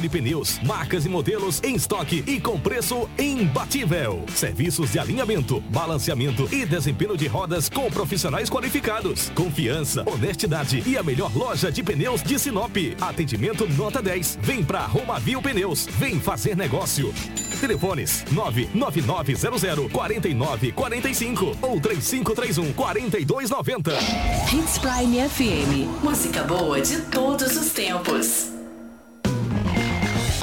de pneus, marcas e modelos em estoque e com preço imbatível. Serviços de alinhamento, balanceamento e desempenho de rodas com profissionais qualificados. Confiança, honestidade e a melhor loja de pneus de Sinop. Atendimento nota 10. Vem pra Romavil Pneus. Vem fazer negócio. Telefones 99900 4945 ou 3531 4290. Hits Prime FM. Música boa de todos os tempos.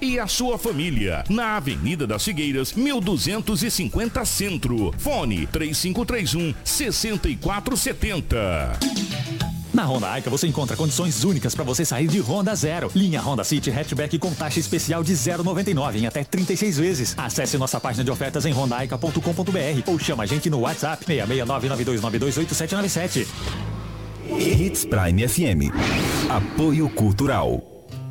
e a sua família. Na Avenida das Figueiras, 1250 Centro. Fone 3531 6470. Na Honda Aica você encontra condições únicas para você sair de Honda Zero. Linha Honda City Hatchback com taxa especial de 0,99 em até 36 vezes. Acesse nossa página de ofertas em hondaica.com.br ou chama a gente no WhatsApp 66992928797. Hits Prime FM. Apoio Cultural.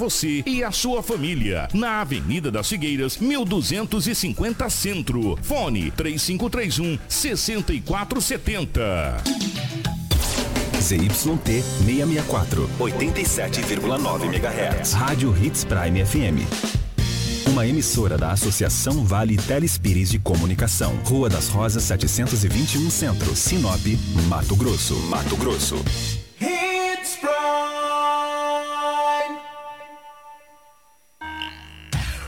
você e a sua família. Na Avenida das Figueiras, 1250 Centro. Fone 3531 6470. ZYT 664, 87,9 MHz. Rádio Hits Prime FM. Uma emissora da Associação Vale Telespires de Comunicação. Rua das Rosas 721 Centro, Sinop, Mato Grosso. Mato Grosso. Hits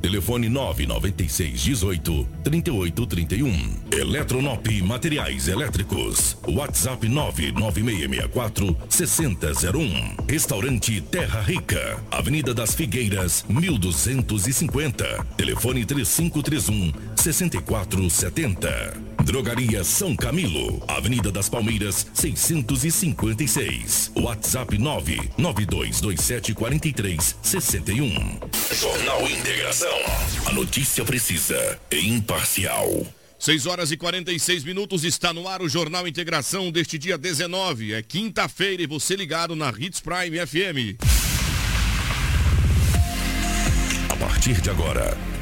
Telefone 996 18 38 31. Eletronop Materiais Elétricos. WhatsApp 99664 6001. Restaurante Terra Rica. Avenida das Figueiras, 1250. Telefone 3531 6470. Drogaria São Camilo, Avenida das Palmeiras, 656. WhatsApp 99227 4361. Jornal Integração. A notícia precisa e imparcial. 6 horas e 46 minutos está no ar o Jornal Integração deste dia 19. É quinta-feira e você ligado na Hits Prime FM. A partir de agora,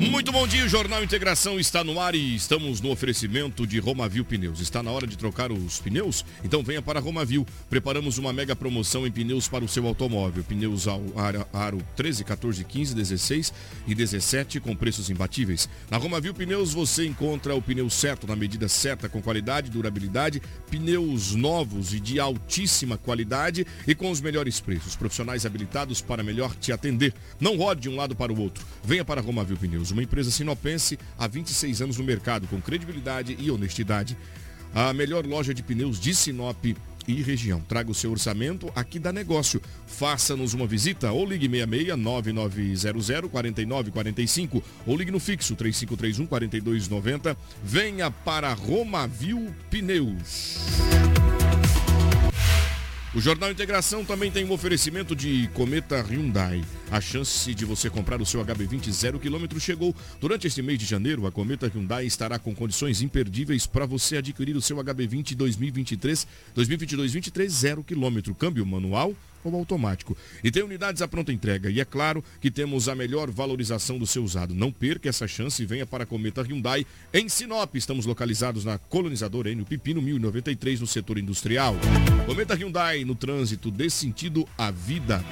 Muito bom dia, o Jornal Integração está no ar e estamos no oferecimento de Romavil Pneus. Está na hora de trocar os pneus? Então venha para Romavil. Preparamos uma mega promoção em pneus para o seu automóvel. Pneus aro, aro 13, 14, 15, 16 e 17 com preços imbatíveis. Na Romavil Pneus você encontra o pneu certo, na medida certa, com qualidade, durabilidade, pneus novos e de altíssima qualidade e com os melhores preços. Profissionais habilitados para melhor te atender. Não rode de um lado para o outro. Venha para Romavil Pneus uma empresa sinopense há 26 anos no mercado, com credibilidade e honestidade. A melhor loja de pneus de Sinop e região. Traga o seu orçamento aqui da negócio. Faça-nos uma visita ou ligue 66 9900 4945 ou ligue no fixo 3531 4290. Venha para Romavil Pneus. O Jornal Integração também tem um oferecimento de Cometa Hyundai. A chance de você comprar o seu HB20 zero quilômetro chegou. Durante este mês de janeiro, a Cometa Hyundai estará com condições imperdíveis para você adquirir o seu HB20 2023, 2022-23 zero quilômetro, câmbio manual ou automático. E tem unidades à pronta entrega. E é claro que temos a melhor valorização do seu usado. Não perca essa chance e venha para a Cometa Hyundai em Sinop. Estamos localizados na colonizadora Enio Pipino 1093 no setor industrial. Cometa Hyundai no trânsito dê sentido à vida.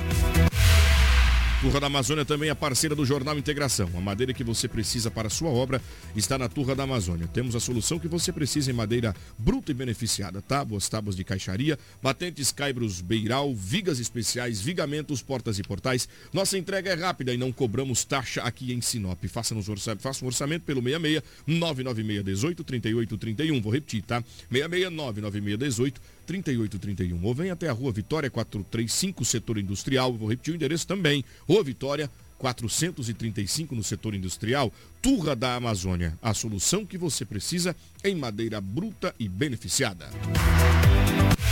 Turra da Amazônia também é parceira do Jornal Integração. A madeira que você precisa para a sua obra está na Turra da Amazônia. Temos a solução que você precisa em madeira bruta e beneficiada. Tábuas, tábuas de caixaria, batentes, caibros, beiral, vigas especiais, vigamentos, portas e portais. Nossa entrega é rápida e não cobramos taxa aqui em Sinop. Faça-nos orça... Faça um orçamento pelo 66 996 18 38 31. Vou repetir, tá? 66 996 18 3831. Ou vem até a rua Vitória 435, setor industrial. Vou repetir o endereço também. Rua Vitória 435 no setor industrial. Turra da Amazônia. A solução que você precisa em madeira bruta e beneficiada.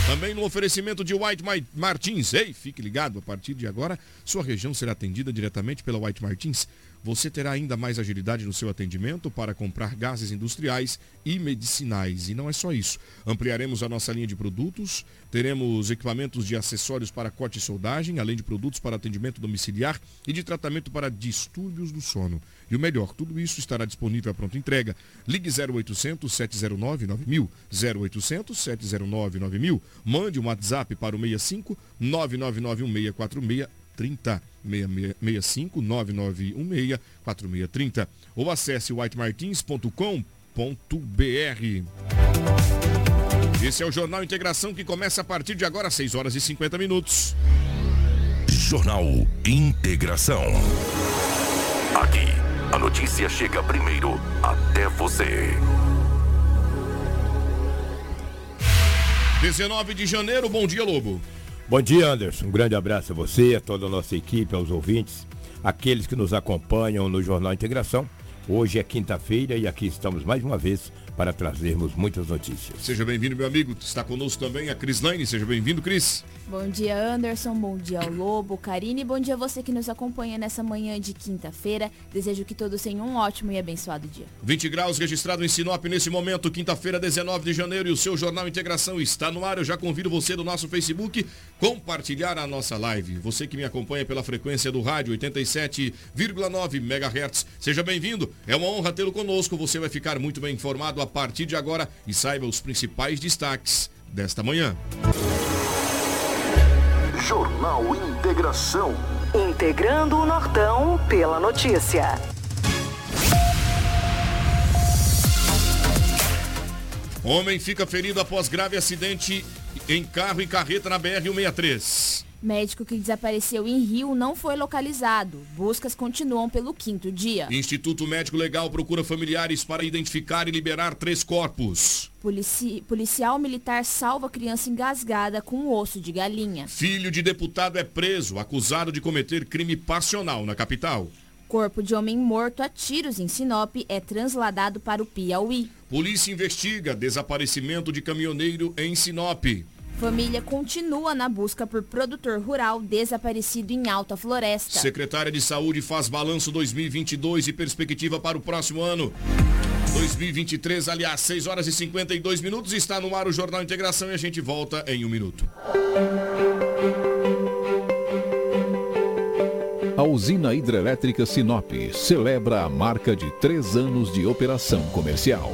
Também no oferecimento de White Martins. Ei, fique ligado, a partir de agora, sua região será atendida diretamente pela White Martins. Você terá ainda mais agilidade no seu atendimento para comprar gases industriais e medicinais. E não é só isso. Ampliaremos a nossa linha de produtos, teremos equipamentos de acessórios para corte e soldagem, além de produtos para atendimento domiciliar e de tratamento para distúrbios do sono. E o melhor, tudo isso estará disponível à pronta entrega. Ligue 0800 709 9000, 0800 709 9000. Mande um WhatsApp para o 65 9991646 30 65 9916 4630 ou acesse whitemartins.com.br. Esse é o Jornal Integração que começa a partir de agora às 6 horas e 50 minutos. Jornal Integração. Aqui, a notícia chega primeiro até você. 19 de janeiro, bom dia, Lobo. Bom dia, Anderson. Um grande abraço a você, a toda a nossa equipe, aos ouvintes, aqueles que nos acompanham no Jornal Integração. Hoje é quinta-feira e aqui estamos mais uma vez para trazermos muitas notícias. Seja bem-vindo, meu amigo. Está conosco também a Cris Lane. Seja bem-vindo, Cris. Bom dia, Anderson. Bom dia ao Lobo, Karine. Bom dia a você que nos acompanha nessa manhã de quinta-feira. Desejo que todos tenham um ótimo e abençoado dia. 20 graus registrado em Sinop nesse momento, quinta-feira, 19 de janeiro, e o seu Jornal Integração está no ar. Eu já convido você do nosso Facebook compartilhar a nossa live. Você que me acompanha pela frequência do rádio 87,9 MHz, seja bem-vindo. É uma honra tê-lo conosco. Você vai ficar muito bem informado a partir de agora e saiba os principais destaques desta manhã. Jornal Integração. Integrando o Nortão pela notícia. Homem fica ferido após grave acidente em carro e carreta na BR-163. Médico que desapareceu em Rio não foi localizado. Buscas continuam pelo quinto dia. Instituto Médico Legal procura familiares para identificar e liberar três corpos. Polici policial militar salva criança engasgada com osso de galinha. Filho de deputado é preso, acusado de cometer crime passional na capital. Corpo de homem morto a tiros em Sinop é transladado para o Piauí. Polícia investiga desaparecimento de caminhoneiro em Sinop. Família continua na busca por produtor rural desaparecido em Alta Floresta. Secretária de Saúde faz balanço 2022 e perspectiva para o próximo ano. 2023, aliás, 6 horas e 52 minutos. Está no ar o Jornal Integração e a gente volta em um minuto. A usina hidrelétrica Sinop celebra a marca de três anos de operação comercial.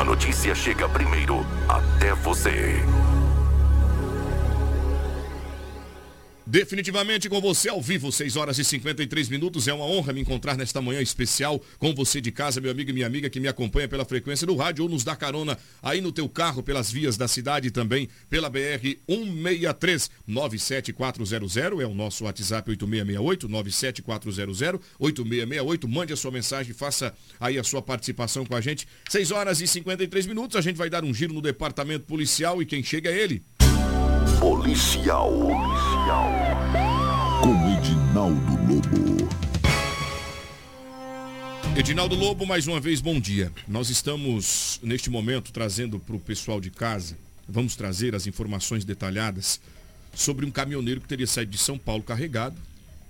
a notícia chega primeiro até você. Definitivamente com você ao vivo, 6 horas e 53 minutos. É uma honra me encontrar nesta manhã especial com você de casa, meu amigo e minha amiga que me acompanha pela frequência do rádio ou nos dá carona aí no teu carro pelas vias da cidade e também pela BR 163 97400 é o nosso WhatsApp 8668 97400 8668. Mande a sua mensagem, faça aí a sua participação com a gente. 6 horas e 53 minutos. A gente vai dar um giro no departamento policial e quem chega é ele. Policial. Policial. Com Edinaldo Lobo. Edinaldo Lobo, mais uma vez, bom dia. Nós estamos, neste momento, trazendo para o pessoal de casa, vamos trazer as informações detalhadas sobre um caminhoneiro que teria saído de São Paulo carregado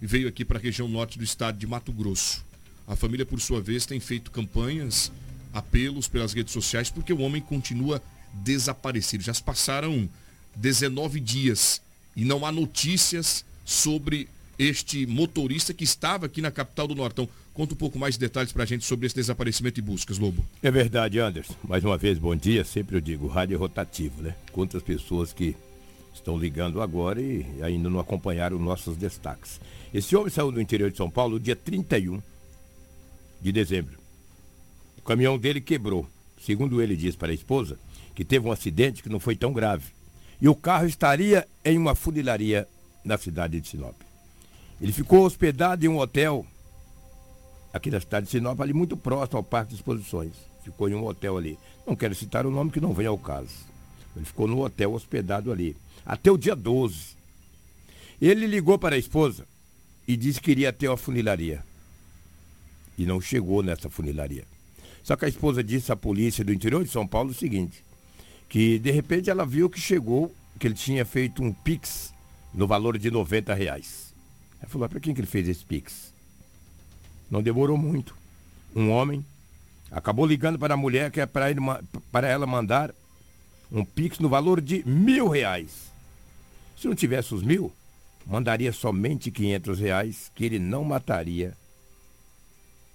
e veio aqui para a região norte do estado de Mato Grosso. A família, por sua vez, tem feito campanhas, apelos pelas redes sociais, porque o homem continua desaparecido. Já se passaram 19 dias e não há notícias sobre este motorista que estava aqui na capital do Nortão. Conta um pouco mais de detalhes para a gente sobre esse desaparecimento e buscas, Lobo. É verdade, Anderson. Mais uma vez, bom dia. Sempre eu digo, rádio é rotativo, né? Quantas pessoas que estão ligando agora e ainda não acompanharam nossos destaques. Esse homem saiu do interior de São Paulo dia 31 de dezembro. O caminhão dele quebrou. Segundo ele diz para a esposa, que teve um acidente que não foi tão grave e o carro estaria em uma funilaria na cidade de Sinop. Ele ficou hospedado em um hotel aqui na cidade de Sinop, ali muito próximo ao Parque de Exposições. Ficou em um hotel ali. Não quero citar o nome que não vem ao caso. Ele ficou no hotel hospedado ali, até o dia 12. Ele ligou para a esposa e disse que iria até uma funilaria. E não chegou nessa funilaria. Só que a esposa disse à polícia do interior de São Paulo o seguinte: que de repente ela viu que chegou, que ele tinha feito um Pix no valor de 90 reais. Ela falou, para quem que ele fez esse Pix? Não demorou muito. Um homem acabou ligando para a mulher que é para, ele, para ela mandar um Pix no valor de mil reais. Se não tivesse os mil, mandaria somente 500 reais, que ele não mataria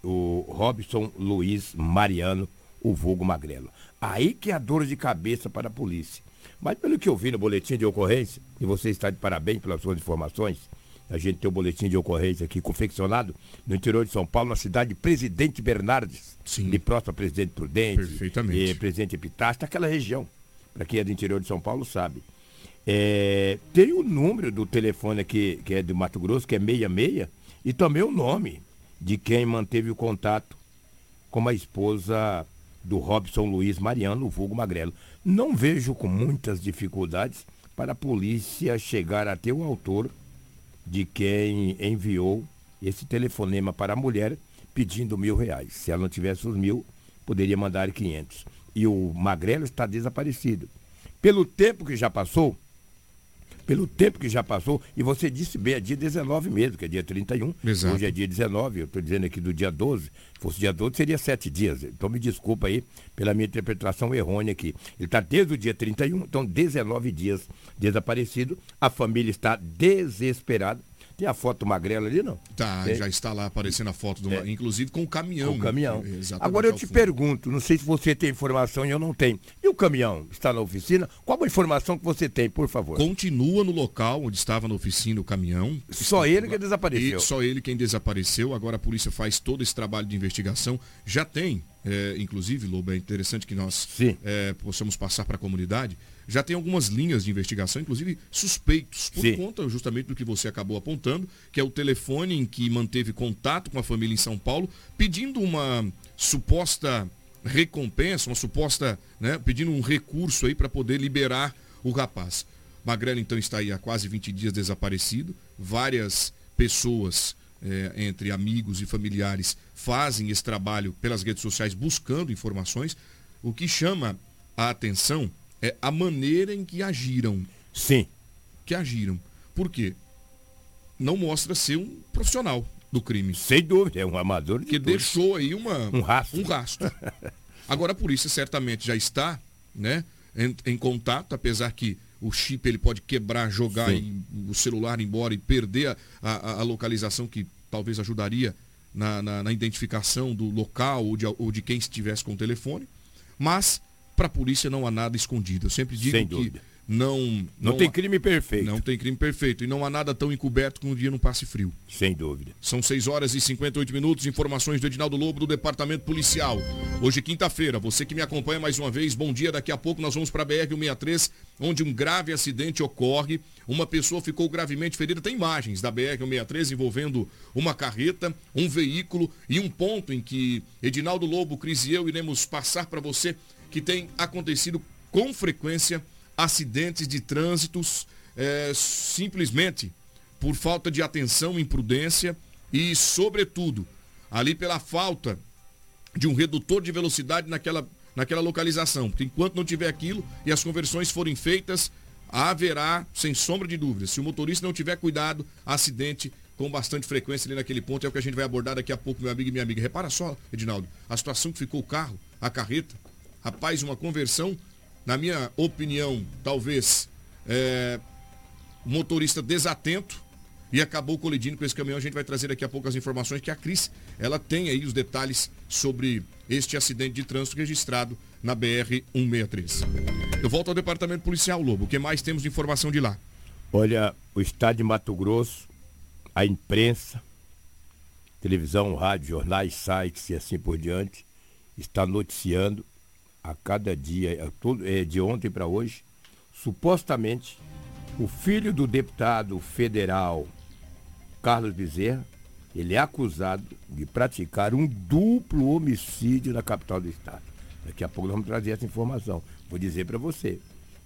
o Robson Luiz Mariano, o vulgo Magrelo. Aí que é a dor de cabeça para a polícia. Mas pelo que eu vi no boletim de ocorrência, e você está de parabéns pelas suas informações, a gente tem o um boletim de ocorrência aqui confeccionado no interior de São Paulo, na cidade de Presidente Bernardes, Sim. de próximo a Presidente Prudente, Perfeitamente. E Presidente Epitácio, aquela região, para quem é do interior de São Paulo sabe. É, tem o número do telefone aqui, que é do Mato Grosso, que é 66, e também o nome de quem manteve o contato com a esposa do Robson Luiz Mariano, o vulgo Magrelo. Não vejo com muitas dificuldades para a polícia chegar até o autor de quem enviou esse telefonema para a mulher pedindo mil reais. Se ela não tivesse os mil, poderia mandar 500. E o Magrelo está desaparecido. Pelo tempo que já passou, pelo tempo que já passou, e você disse bem, é dia 19 mesmo, que é dia 31. Exato. Hoje é dia 19, eu estou dizendo aqui do dia 12. Se fosse dia 12, seria sete dias. Então me desculpa aí pela minha interpretação errônea aqui. Ele está desde o dia 31, então 19 dias desaparecido. A família está desesperada. Tem a foto magrela ali, não? Tá, Tem? já está lá aparecendo a foto, do, É. inclusive com o caminhão. Com o caminhão. né? Agora eu ao te fundo. pergunto, não sei se você tem informação e eu não tenho. E o caminhão está na oficina? Qual a informação que você tem, por favor? Continua no local onde estava na oficina o caminhão. Só ele que desapareceu. E só ele quem desapareceu. Agora a polícia faz todo esse trabalho de investigação. Já tem, é, inclusive, Lobo, é interessante que nós é, possamos passar para a comunidade. Já tem algumas linhas de investigação, inclusive suspeitos, por Sim. conta justamente do que você acabou apontando, que é o telefone em que manteve contato com a família em São Paulo, pedindo uma suposta recompensa, uma suposta, né, pedindo um recurso aí para poder liberar o rapaz. Magrelo então está aí há quase 20 dias desaparecido. Várias pessoas, eh, entre amigos e familiares, fazem esse trabalho pelas redes sociais buscando informações. O que chama a atenção é a maneira em que agiram. Sim. Que agiram. Por quê? Não mostra ser um profissional do crime. Sem dúvida, é um amador de que tudo. deixou aí uma, Um rastro. um rastro. Agora a polícia certamente já está né, em, em contato, apesar que o chip ele pode quebrar, jogar o celular embora e perder a, a- a localização que talvez ajudaria na, na- na identificação do local ou de, ou de quem estivesse com o telefone. Mas para a polícia não há nada escondido. Eu sempre digo Sem que dúvida. não, Não tem há- crime perfeito. Não tem crime perfeito. E não há nada tão encoberto que um dia não passe frio. Sem dúvida. São 6 horas e 58 minutos. Informações do Edinaldo Lobo do Departamento Policial. Hoje, quinta-feira. Você que me acompanha mais uma vez, bom dia. Daqui a pouco nós vamos para a BR-163, onde um grave acidente ocorre. Uma pessoa ficou gravemente ferida. Tem imagens da BR-163 envolvendo uma carreta, um veículo e um ponto em que Edinaldo Lobo, Cris e eu iremos passar para você que tem acontecido com frequência acidentes de trânsitos eh, simplesmente por falta de atenção, imprudência e, sobretudo, ali pela falta de um redutor de velocidade naquela, naquela localização. Porque enquanto não tiver aquilo e as conversões forem feitas, haverá, sem sombra de dúvidas, se o motorista não tiver cuidado, acidente com bastante frequência ali naquele ponto. É o que a gente vai abordar daqui a pouco, meu amigo e minha amiga. Repara só, Edinaldo, a situação que ficou o carro, a carreta. Rapaz, uma conversão, na minha opinião, talvez, é, motorista desatento e acabou colidindo com esse caminhão. A gente vai trazer daqui a pouco as informações que a Cris, ela tem aí os detalhes sobre este acidente de trânsito registrado na BR-163. Eu volto ao departamento policial, Lobo. O que mais temos de informação de lá? Olha, o estado de Mato Grosso, a imprensa, televisão, rádio, jornais, sites e assim por diante, está noticiando a cada dia, é, todo- é, de ontem para hoje, supostamente o filho do deputado federal Carlos Bezerra, ele é acusado de praticar um duplo homicídio na capital do estado. Daqui a pouco nós vamos trazer essa informação. Vou dizer para você.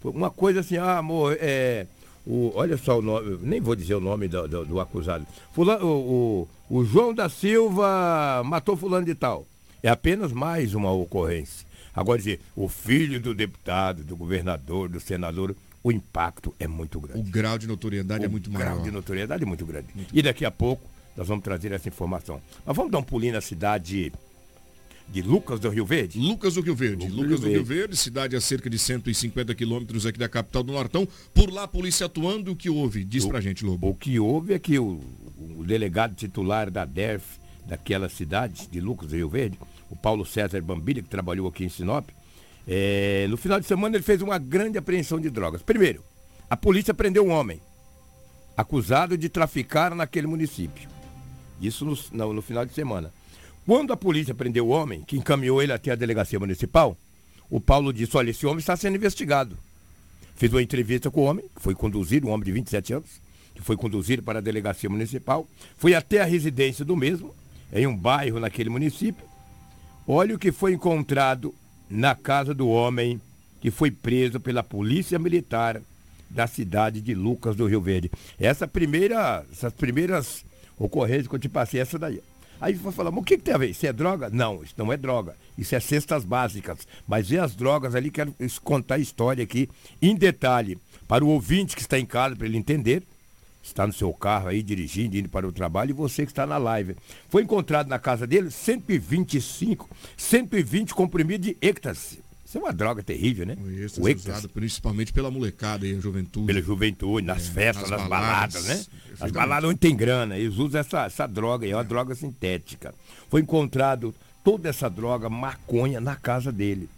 Uma coisa assim, ah, amor, é, o, olha só o nome, nem vou dizer o nome do, do- do acusado. Fulano, o, o, o João da Silva matou fulano de tal. É apenas mais uma ocorrência. Agora dizer, o filho do deputado, do governador, do senador, o impacto é muito grande. O grau de notoriedade é muito O maior. grau de notoriedade é muito grande. E daqui a pouco nós vamos trazer essa informação. Mas vamos dar um pulinho na cidade de Lucas do Rio Verde? Lucas do Rio Verde. Lucas do Rio Verde, cidade a cerca de 150 quilômetros aqui da capital do Nortão. Por lá, a polícia atuando. O que houve? Diz pra gente, Lobo. O que houve é que o, o delegado titular da DERF, daquela cidade de Lucas Rio Verde, o Paulo César Bambilha, que trabalhou aqui em Sinop, é, no final de semana ele fez uma grande apreensão de drogas. Primeiro, a polícia prendeu um homem acusado de traficar naquele município. Isso no, no, no final de semana. Quando a polícia prendeu o homem, que encaminhou ele até a delegacia municipal, o Paulo disse, olha, esse homem está sendo investigado. Fiz uma entrevista com o homem, que foi conduzido, um homem de 27 anos, que foi conduzido para a delegacia municipal. Fui até a residência do mesmo, em um bairro naquele município. Olha o que foi encontrado na casa do homem que foi preso pela polícia militar da cidade de Lucas do Rio Verde. Essa primeira, essas primeiras ocorrências que eu te passei, essa daí. Aí você falar, mas o que, que tem a ver? Isso é droga? Não, isso não é droga. Isso é cestas básicas. Mas e as drogas ali, quero contar a história aqui em detalhe. Para o ouvinte que está em casa, para ele entender, está no seu carro aí dirigindo, indo para o trabalho, e você que está na live. Foi encontrado na casa dele 125, 120 comprimidos de êxtase. Isso é uma droga terrível, né? O êxtase usado principalmente pela molecada e a juventude. Pela juventude, nas é, festas, nas, nas baladas, baladas, né? As baladas onde tem grana, eles usam essa, essa droga, é uma droga sintética. Foi encontrado toda essa droga, maconha, na casa dele.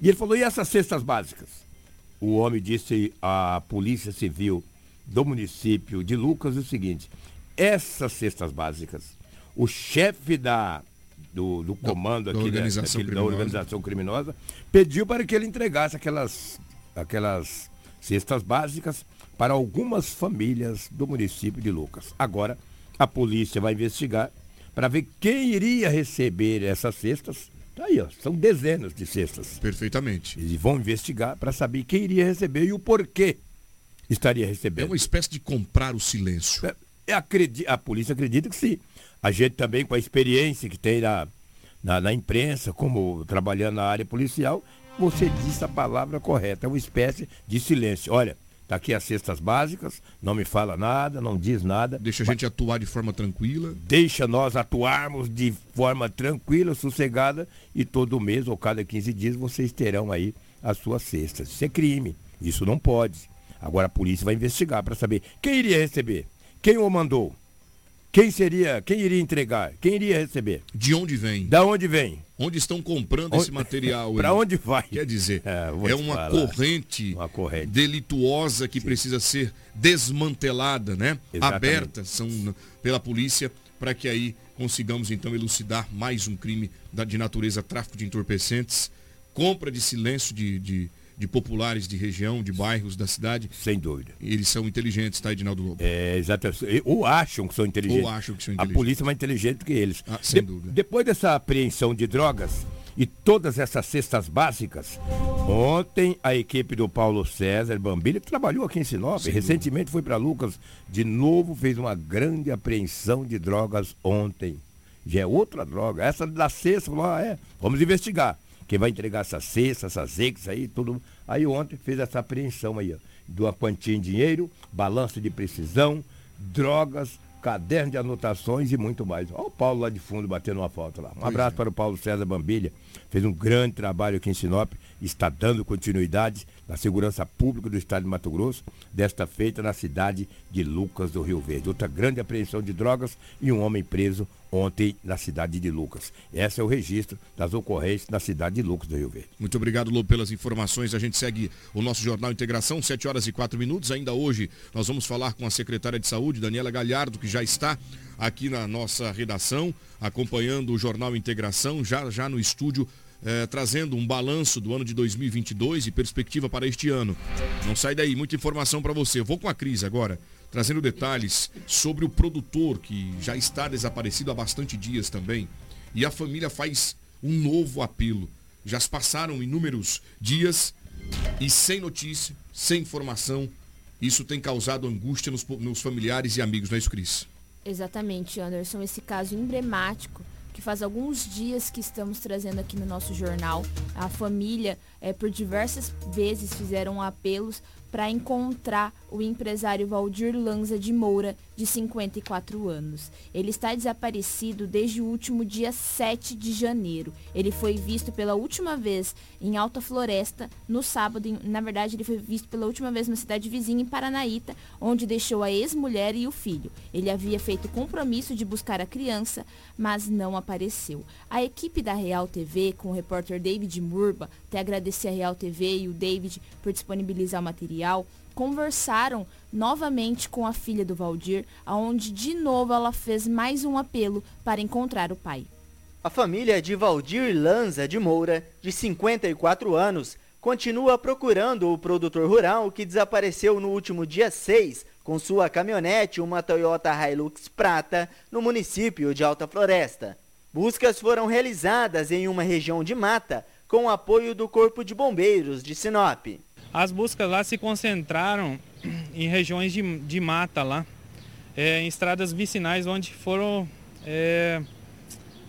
E ele falou, e essas cestas básicas? O homem disse à Polícia Civil do município de Lucas o seguinte, essas cestas básicas, o chefe da do, do comando da, aqui, da organização, daquele, da organização criminosa, pediu para que ele entregasse aquelas, aquelas cestas básicas para algumas famílias do município de Lucas. Agora, a polícia vai investigar para ver quem iria receber essas cestas. Tá aí, ó, são dezenas de cestas. Perfeitamente. E vão investigar para saber quem iria receber e o porquê estaria recebendo. É uma espécie de comprar o silêncio. É, é a polícia acredita que sim. A gente também, com a experiência que tem na, na, na imprensa, como trabalhando na área policial, você disse a palavra correta, é uma espécie de silêncio. Olha, tá aqui as cestas básicas, não me fala nada, não diz nada. Deixa a gente atuar de forma tranquila. Deixa nós atuarmos de forma tranquila, sossegada, e todo mês ou cada 15 dias vocês terão aí as suas cestas. Isso é crime, isso não pode. Agora a polícia vai investigar para saber quem iria receber, quem o mandou, quem seria, quem iria entregar? Quem iria receber? De onde vem? Da onde vem? Onde estão comprando onde... esse material? Para onde vai? Quer dizer, é, é uma, corrente uma corrente delituosa que Sim. precisa ser desmantelada, né? Exatamente. Aberta são pela polícia para que aí consigamos então elucidar mais um crime de natureza tráfico de entorpecentes, compra de silêncio de, de de populares de região, de bairros da cidade. Sem dúvida. Eles são inteligentes, tá, Edinaldo Lobo? É, exatamente. Ou acham que são inteligentes. Ou acham que são inteligentes. A polícia é mais inteligente que eles. Ah, sem de dúvida. Depois dessa apreensão de drogas e todas essas cestas básicas, ontem a equipe do Paulo César Bambilha, que trabalhou aqui em Sinop, sem recentemente dúvida. foi para Lucas, de novo fez uma grande apreensão de drogas ontem. Já é outra droga. Essa da cesta, falou, ah, é, vamos investigar quem vai entregar essas cestas, essas ex aí, tudo. Aí ontem fez essa apreensão aí, ó, de uma quantia em dinheiro, balança de precisão, drogas, caderno de anotações e muito mais. Olha o Paulo lá de fundo batendo uma foto lá. Um pois abraço é. para o Paulo César Bambilha. Fez um grande trabalho aqui em Sinop, está dando continuidade na segurança pública do estado de Mato Grosso, desta feita na cidade de Lucas do Rio Verde. Outra grande apreensão de drogas e um homem preso ontem na cidade de Lucas. Esse é o registro das ocorrências na cidade de Lucas do Rio Verde. Muito obrigado, Lobo, pelas informações. A gente segue o nosso Jornal Integração, 7 horas e 4 minutos. Ainda hoje nós vamos falar com a secretária de Saúde, Daniela Galhardo, que já está aqui na nossa redação, acompanhando o Jornal Integração, já, já no estúdio é, trazendo um balanço do ano de 2022 e perspectiva para este ano. Não sai daí, muita informação para você. Vou com a Cris agora, trazendo detalhes sobre o produtor que já está desaparecido há bastante dias também. E a família faz um novo apelo. Já se passaram inúmeros dias e sem notícia, sem informação. Isso tem causado angústia nos, nos familiares e amigos, não é isso, Cris? Exatamente, Anderson. Esse caso emblemático que faz alguns dias que estamos trazendo aqui no nosso jornal. A família, é, por diversas vezes, fizeram apelos para encontrar o empresário Valdir Lanza de Moura, de 54 anos. Ele está desaparecido desde o último dia 7 de janeiro. Ele foi visto pela última vez em Alta Floresta no sábado. Na verdade, ele foi visto pela última vez na cidade vizinha, em Paranaíta, onde deixou a ex-mulher e o filho. Ele havia feito compromisso de buscar a criança, mas não apareceu. A equipe da Real TV, com o repórter David Murba, até agradecer a Real TV e o David por disponibilizar o material, conversaram novamente com a filha do Valdir, aonde de novo ela fez mais um apelo para encontrar o pai. A família de Valdir Lanza de Moura, de 54 anos, continua procurando o produtor rural que desapareceu no último dia 6 com sua caminhonete, uma Toyota Hilux prata, no município de Alta Floresta. Buscas foram realizadas em uma região de mata com o apoio do Corpo de Bombeiros de Sinop. As buscas lá se concentraram em regiões de, de mata lá, é, em estradas vicinais onde foram é,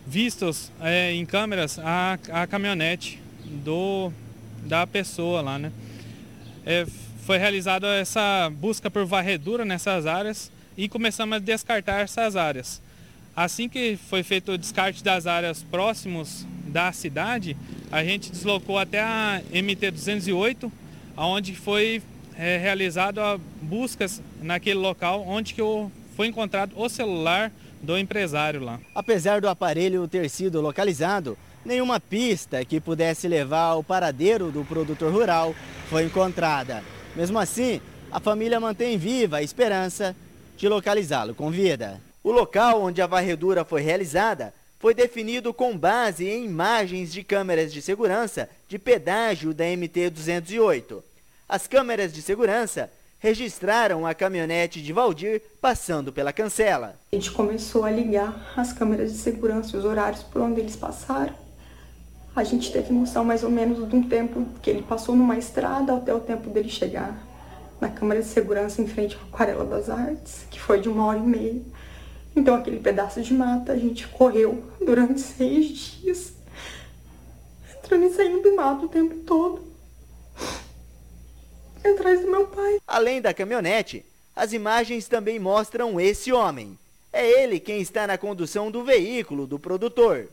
vistos é, em câmeras a, a caminhonete do, da pessoa lá, né? É, foi realizada essa busca por varredura nessas áreas e começamos a descartar essas áreas. Assim que foi feito o descarte das áreas próximos da cidade, a gente deslocou até a MT-208, onde foi é, realizado a buscas naquele local onde que foi encontrado o celular do empresário lá. Apesar do aparelho ter sido localizado, nenhuma pista que pudesse levar ao paradeiro do produtor rural foi encontrada. Mesmo assim, a família mantém viva a esperança de localizá-lo com vida. O local onde a varredura foi realizada foi definido com base em imagens de câmeras de segurança de pedágio da MT-208. As câmeras de segurança registraram a caminhonete de Valdir passando pela cancela. A gente começou a ligar as câmeras de segurança os horários por onde eles passaram. A gente teve noção mais ou menos de um tempo que ele passou numa estrada até o tempo dele chegar na câmera de segurança em frente à Aquarela das Artes, que foi de uma hora e meia. Então aquele pedaço de mata a gente correu durante seis dias, entrando e saindo do mato o tempo todo, atrás do meu pai. Além da caminhonete, as imagens também mostram esse homem. É ele quem está na condução do veículo do produtor.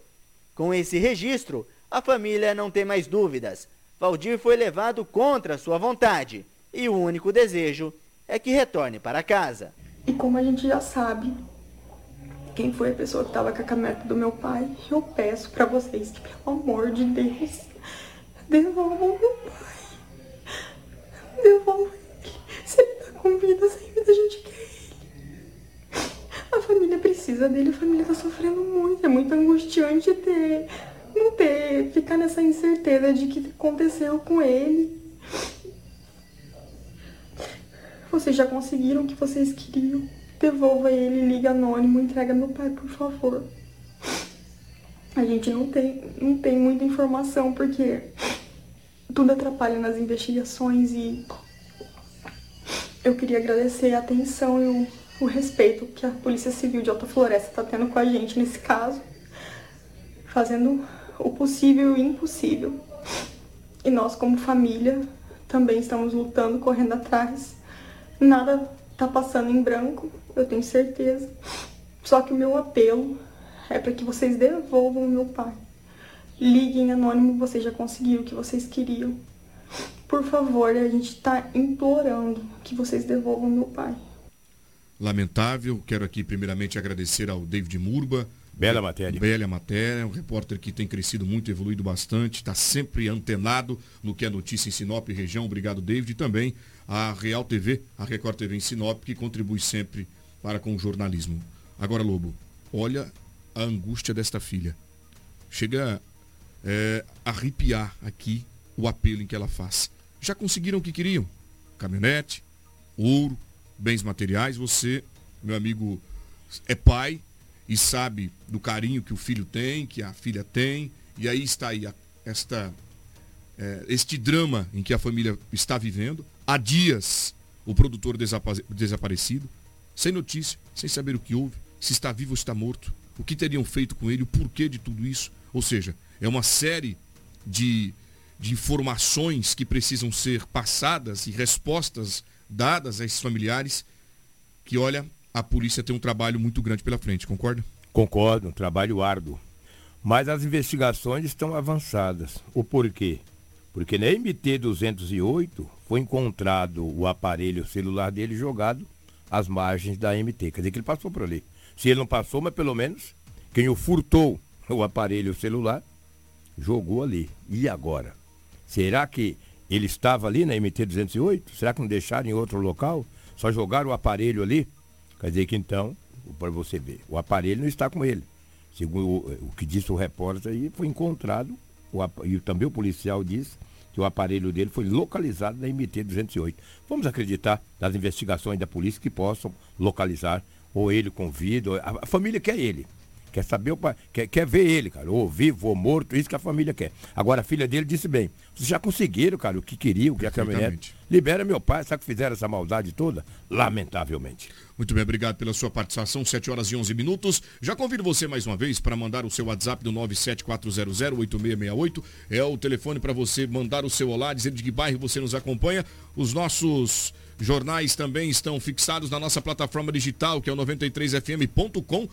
Com esse registro, a família não tem mais dúvidas. Valdir foi levado contra sua vontade e o único desejo é que retorne para casa. E como a gente já sabe, quem foi a pessoa que estava com a caminhonete do meu pai, eu peço para vocês que, pelo amor de Deus, devolvam meu pai. Devolvam ele. Se ele tá com vida, sem vida, a gente quer ele. A família precisa dele, a família tá sofrendo muito. É muito angustiante ter, não ter, ficar nessa incerteza de que aconteceu com ele. Vocês já conseguiram o que vocês queriam. Devolva ele, liga anônimo, entrega meu pai, por favor. A gente não tem, não tem muita informação porque tudo atrapalha nas investigações e eu queria agradecer a atenção e o, o respeito que a Polícia Civil de Alta Floresta está tendo com a gente nesse caso, fazendo o possível e o impossível. E nós, como família, também estamos lutando, correndo atrás. Nada tá passando em branco eu tenho certeza. Só que o meu apelo é para que vocês devolvam o meu pai. Liguem anônimo, vocês já conseguiram o que vocês queriam. Por favor, a gente está implorando que vocês devolvam meu pai. Lamentável, quero aqui primeiramente agradecer ao David Murba. Bela matéria. Bela matéria, um repórter que tem crescido muito, evoluído bastante, está sempre antenado no que é notícia em Sinop e região. Obrigado, David. E também a Real TV, a Record TV em Sinop, que contribui sempre para com o jornalismo. Agora, Lobo, olha a angústia desta filha. Chega é, arrepiar aqui o apelo em que ela faz. Já conseguiram o que queriam? Caminhonete, ouro, bens materiais. Você, meu amigo, é pai e sabe do carinho que o filho tem, que a filha tem. E aí está aí a, esta, é, este drama em que a família está vivendo. Há dias o produtor desaparecido sem notícia, sem saber o que houve, se está vivo ou está morto, o que teriam feito com ele, o porquê de tudo isso. Ou seja, é uma série de de informações que precisam ser passadas e respostas dadas a esses familiares, que olha, a polícia tem um trabalho muito grande pela frente, concorda? Concordo, um trabalho árduo. Mas as investigações estão avançadas. O porquê? Porque na MT-208 foi encontrado o aparelho celular dele jogado às margens da MT. Quer dizer que ele passou por ali. Se ele não passou, mas pelo menos quem o furtou o aparelho celular jogou ali. E agora? Será que ele estava ali na MT-208? Será que não deixaram em outro local? Só jogaram o aparelho ali? Quer dizer que então, para você ver, o aparelho não está com ele. Segundo o, o que disse o repórter aí, foi encontrado, o, e também o policial disse que o aparelho dele foi localizado na MT-208. Vamos acreditar nas investigações da polícia que possam localizar ou ele convida, a, a família quer ele. Quer saber o pai, quer, quer ver ele, cara, ou vivo ou morto, isso que a família quer. Agora a filha dele disse bem, vocês já conseguiram, cara, o que queriam, o que a caminhonete. Libera meu pai, sabe que fizeram essa maldade toda? Lamentavelmente. Muito bem, obrigado pela sua participação, 7 horas e 11 minutos. Já convido você mais uma vez para mandar o seu WhatsApp do 974008668. É o telefone para você mandar o seu olá, dizer de que bairro você nos acompanha. Os nossos jornais também estão fixados na nossa plataforma digital, que é o 93fm.com.br.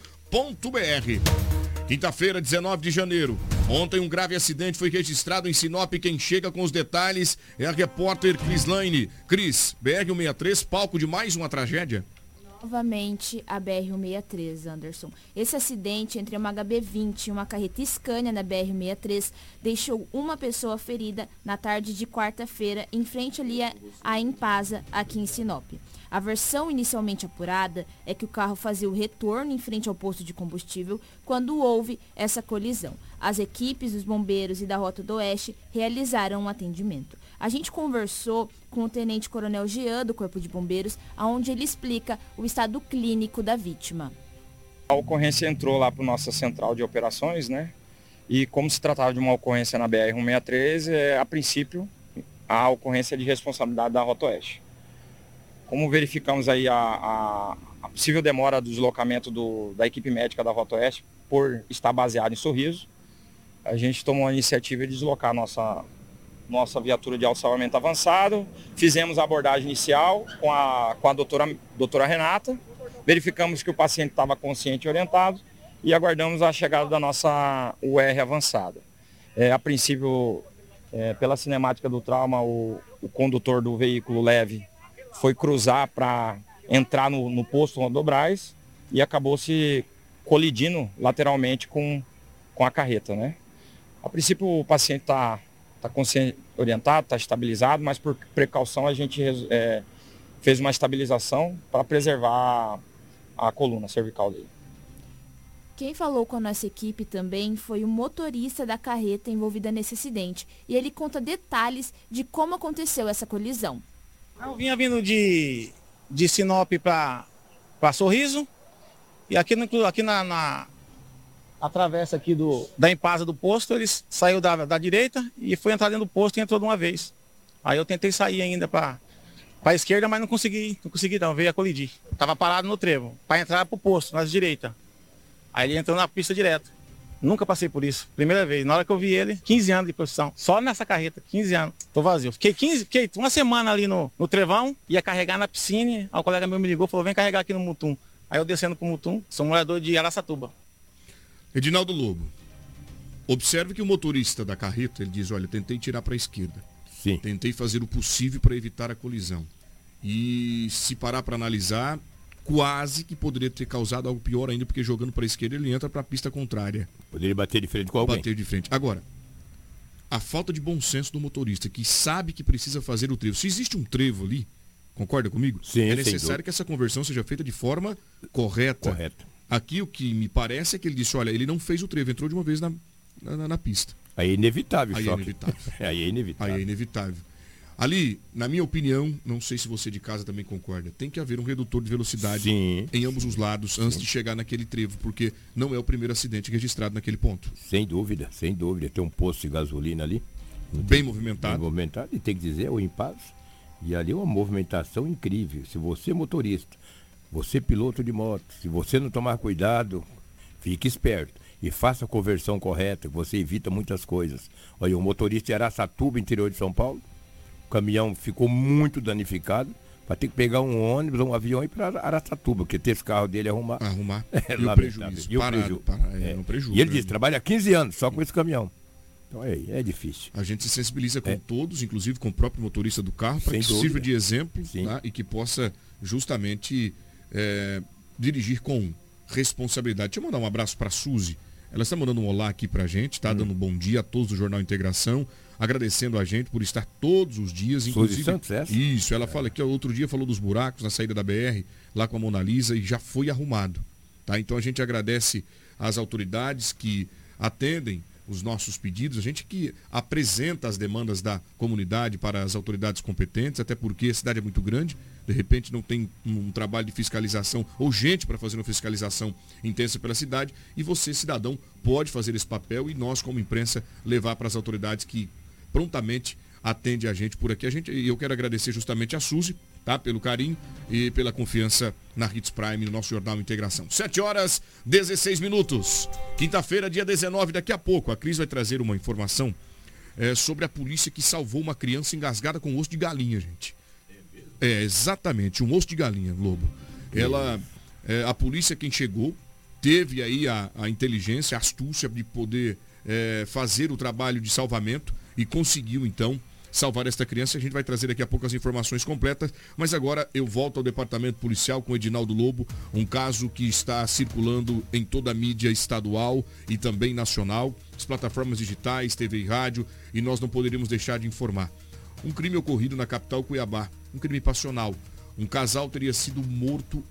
Quinta-feira, 19 de janeiro. Ontem um grave acidente foi registrado em Sinop. Quem chega com os detalhes é a repórter Cris Lane. Cris, BR-163, palco de mais uma tragédia? novamente a BR-163, Anderson. Esse acidente entre uma HB20 e uma carreta Scania na BR-163 deixou uma pessoa ferida na tarde de quarta-feira em frente ali à Impasa, aqui em Sinop. A versão inicialmente apurada é que o carro fazia o retorno em frente ao posto de combustível quando houve essa colisão. As equipes dos bombeiros e da Rota do Oeste realizaram um atendimento. A gente conversou com o Tenente Coronel Jean, do Corpo de Bombeiros, onde ele explica o estado clínico da vítima. A ocorrência entrou lá para nossa central de operações, né? E como se tratava de uma ocorrência na BR-163, é, a princípio, a ocorrência é de responsabilidade da Rota Oeste. Como verificamos aí a, a, a possível demora do deslocamento do, da equipe médica da Rota Oeste por estar baseado em Sorriso, a gente tomou a iniciativa de deslocar nossa, nossa viatura de alçamento avançado, fizemos a abordagem inicial com a, com a doutora, doutora Renata, verificamos que o paciente estava consciente e orientado e aguardamos a chegada da nossa UR avançada. É, a princípio, é, pela cinemática do trauma, o, o, condutor do veículo leve foi cruzar para entrar no, no posto Rodobrais e acabou se colidindo lateralmente com, com a carreta. Né? A princípio o paciente está tá consciente, orientado, está estabilizado, mas por precaução a gente é, fez uma estabilização para preservar a, a coluna cervical dele. Quem falou com a nossa equipe também foi o motorista da carreta envolvida nesse acidente. E ele conta detalhes de como aconteceu essa colisão. Eu vinha vindo de, de Sinop para Sorriso. E aqui, no, aqui na, na, a travessa aqui do, da empasa do posto, ele saiu da, da direita e foi entrar dentro do posto e entrou de uma vez. Aí eu tentei sair ainda para a esquerda, mas não consegui, não consegui não, veio a colidir. Tava parado no trevo, para entrar para o posto, na direita. Aí ele entrou na pista direto. Nunca passei por isso. Primeira vez. Na hora que eu vi ele, 15 anos de profissão. Só nessa carreta, 15 anos. Tô vazio. Fiquei 15, fiquei uma semana ali no, no trevão, ia carregar na piscina. Aí o colega meu me ligou, falou, vem carregar aqui no Mutum. Aí eu descendo pro Mutum, sou morador de Araçatuba. Edinaldo Lobo, observe que o motorista da carreta, ele diz, olha, tentei tirar para a esquerda. Sim. Tentei fazer o possível para evitar a colisão. E se parar para analisar, quase que poderia ter causado algo pior ainda, porque jogando para a esquerda ele entra para a pista contrária. Poderia bater de frente com alguém. Bater de frente. Agora, a falta de bom senso do motorista, que sabe que precisa fazer o trevo. Se existe um trevo ali, concorda comigo? Sim, é necessário que essa conversão seja feita de forma correta. Correta. Aqui o que me parece é que ele disse, olha, ele não fez o trevo, entrou de uma vez na, na, na pista. Aí é inevitável, Aí é inevitável. Aí é inevitável. Aí é inevitável. Ali, na minha opinião, não sei se você de casa também concorda, tem que haver um redutor de velocidade Sim. em ambos os lados antes de chegar naquele trevo, porque não é o primeiro acidente registrado naquele ponto. Sem dúvida, sem dúvida. Tem um posto de gasolina ali. Bem movimentado. Bem movimentado. E tem que dizer, é o Impaz. E ali é uma movimentação incrível. Se você, motorista, você, piloto de moto, se você não tomar cuidado, fique esperto. e faça a conversão correta, você evita muitas coisas. Olha, o motorista de Araçatuba, interior de São Paulo, o caminhão ficou muito danificado, vai ter que pegar um ônibus, um avião e ir para Araçatuba, porque ter esse carro dele arrumar. Arrumar. É, E o prejuízo? E Parado, preju- para- é, é. um prejuízo, E ele né? disse, trabalha há 15 anos só com esse caminhão. Então é, é difícil. A gente se sensibiliza com todos, inclusive com o próprio motorista do carro, para que dúvida. sirva de exemplo tá? e que possa justamente é, dirigir com responsabilidade. Deixa eu mandar um abraço para a Suzy. Ela está mandando um olá aqui para a gente, Hum. tá dando um bom dia a todos do Jornal Integração, agradecendo a gente por estar todos os dias, inclusive. Santos, essa? Isso, ela fala que outro dia falou dos buracos na saída da BR, lá com a Mona Lisa, e já foi arrumado. Tá? Então a gente agradece às autoridades que atendem os nossos pedidos, a gente que apresenta as demandas da comunidade para as autoridades competentes, até porque a cidade é muito grande, de repente não tem um trabalho de fiscalização ou gente para fazer uma fiscalização intensa pela cidade, e você, cidadão, pode fazer esse papel e nós, como imprensa, levar para as autoridades que prontamente atende a gente por aqui. A gente, eu quero agradecer justamente a Suzy, tá? Pelo carinho e pela confiança na Hits Prime, no nosso Jornal Integração. 7 horas, 16 minutos. Quinta-feira, dia 19, daqui a pouco, a Cris vai trazer uma informação eh, sobre a polícia que salvou uma criança engasgada com osso de galinha, gente. É, exatamente, um osso de galinha, Lobo. Ela, é, a polícia quem chegou, teve aí a, a inteligência, a astúcia de poder é, fazer o trabalho de salvamento e conseguiu então salvar esta criança. A gente vai trazer daqui a pouco as informações completas, mas agora eu volto ao departamento policial com Edinaldo Lobo, um caso que está circulando em toda a mídia estadual e também nacional, as plataformas digitais, TV e rádio, e nós não poderíamos deixar de informar. Um crime ocorrido na capital Cuiabá, um crime passional. Um casal teria sido morto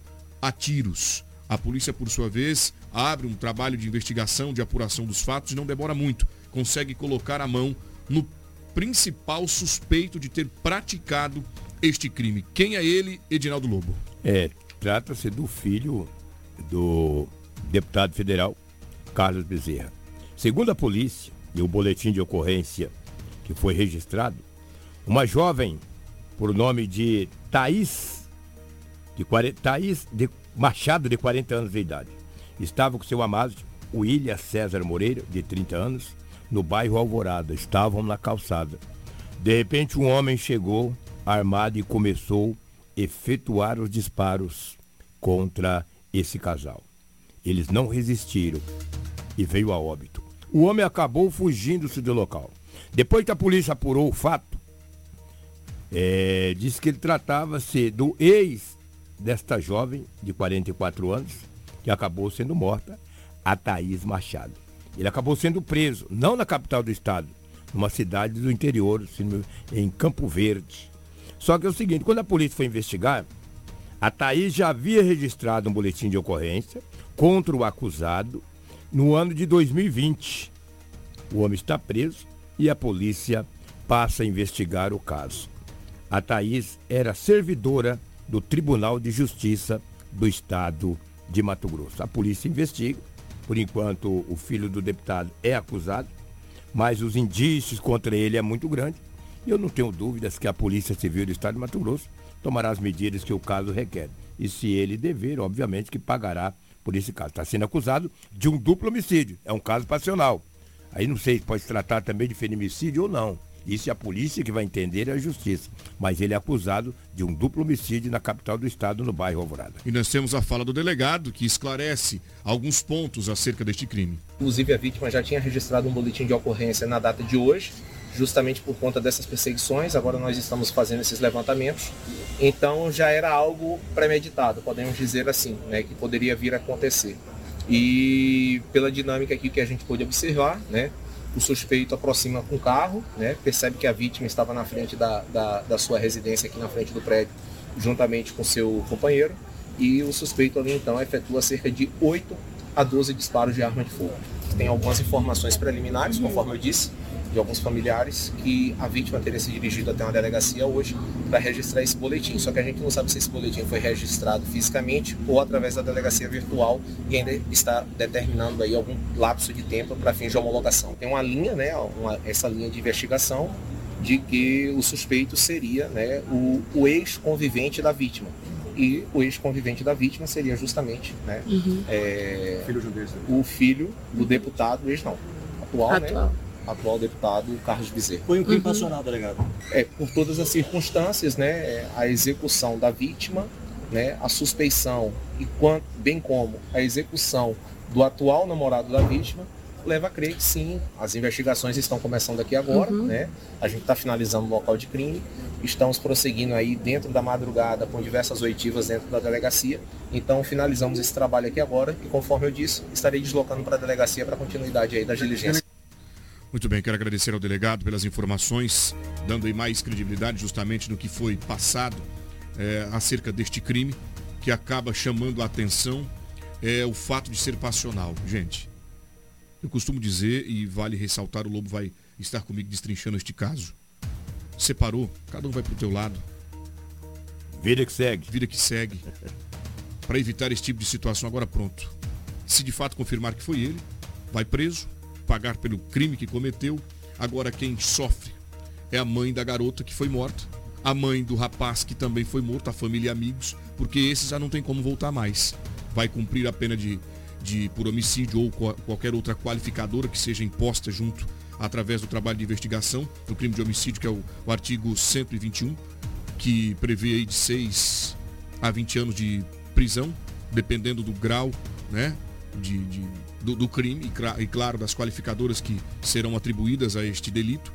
a tiros. A polícia, por sua vez, abre um trabalho de investigação, de apuração dos fatos e não demora muito. Consegue colocar a mão no principal suspeito de ter praticado este crime. Quem é ele, Edinaldo Lobo? É, trata-se do filho do deputado federal Carlos Bezerra. Segundo a polícia e o boletim de ocorrência que foi registrado, uma jovem por nome de Thaís, de 40, Thaís de Machado, de 40 anos de idade, estava com seu amado, William César Moreira, de 30 anos, no bairro Alvorada. Estavam na calçada. De repente, um homem chegou armado e começou a efetuar os disparos contra esse casal. Eles não resistiram e veio a óbito. O homem acabou fugindo-se do local. Depois que a polícia apurou o fato, é, disse que ele tratava-se do ex desta jovem de 44 anos, que acabou sendo morta, a Thaís Machado. Ele acabou sendo preso, não na capital do estado, numa cidade do interior, em Campo Verde. Só que é o seguinte, quando a polícia foi investigar, a Thaís já havia registrado um boletim de ocorrência contra o acusado no ano de 2020. O homem está preso e a polícia passa a investigar o caso. A Thaís era servidora do Tribunal de Justiça do Estado de Mato Grosso. A polícia investiga. Por enquanto, o filho do deputado é acusado, mas os indícios contra ele é muito grande. E eu não tenho dúvidas que a Polícia Civil do Estado de Mato Grosso tomará as medidas que o caso requer. E se ele dever, obviamente que pagará por esse caso. Está sendo acusado de um duplo homicídio. É um caso passional. Aí não sei se pode tratar também de feminicídio ou não. Isso é a polícia que vai entender e a justiça. Mas ele é acusado de um duplo homicídio na capital do estado, no bairro Alvorada. E nós temos a fala do delegado que esclarece alguns pontos acerca deste crime. Inclusive a vítima já tinha registrado um boletim de ocorrência na data de hoje, justamente por conta dessas perseguições. Agora nós estamos fazendo esses levantamentos. Então já era algo premeditado, podemos dizer assim, né, que poderia vir a acontecer. E pela dinâmica aqui que a gente pôde observar, né, o suspeito aproxima com o carro, né, percebe que a vítima estava na frente da, da, da sua residência, aqui na frente do prédio, juntamente com seu companheiro, e o suspeito ali então efetua cerca de 8 a 12 disparos de arma de fogo. Tem algumas informações preliminares, conforme eu disse, de alguns familiares, que a vítima teria se dirigido até uma delegacia hoje para registrar esse boletim. Só que a gente não sabe se esse boletim foi registrado fisicamente ou através da delegacia virtual e ainda está determinando aí algum lapso de tempo para fins de homologação. Tem uma linha, né, uma, essa linha de investigação de que o suspeito seria né, o, o ex-convivente da vítima. e o ex-convivente da vítima seria justamente né, Uhum. é, o filho do deputado, ex não, atual, Atual. né? Atual deputado Carlos Bezerra. Foi um crime Uhum. passional, delegado. É, por todas as circunstâncias, né, a execução da vítima, né, a suspeição e quanto, bem como a execução do atual namorado da vítima, leva a crer que sim, as investigações estão começando aqui agora, Uhum. né? A gente está finalizando o local de crime, estamos prosseguindo aí dentro da madrugada com diversas oitivas dentro da delegacia. Então finalizamos esse trabalho aqui agora e conforme eu disse, estarei deslocando para a delegacia para continuidade aí das diligências. Muito bem, quero agradecer ao delegado pelas informações, dando aí mais credibilidade justamente no que foi passado é, acerca deste crime, que acaba chamando a atenção é o fato de ser passional. Gente, eu costumo dizer, e vale ressaltar, o Lobo vai estar comigo destrinchando este caso. Separou, cada um vai pro teu lado. Vida que segue. Vida que segue. Para evitar esse tipo de situação, agora pronto. Se de fato confirmar que foi ele, vai preso, pagar pelo crime que cometeu. Agora quem sofre é a mãe da garota que foi morta, a mãe do rapaz que também foi morto, a família e amigos, porque esses já não tem como voltar mais. Vai cumprir a pena de, de por homicídio ou qual- qualquer outra qualificadora que seja imposta junto através do trabalho de investigação do crime de homicídio, que é o, o artigo 121, que prevê aí de 6 a 20 anos de prisão, dependendo do grau né, de, de- do, do crime e, e, claro, das qualificadoras que serão atribuídas a este delito.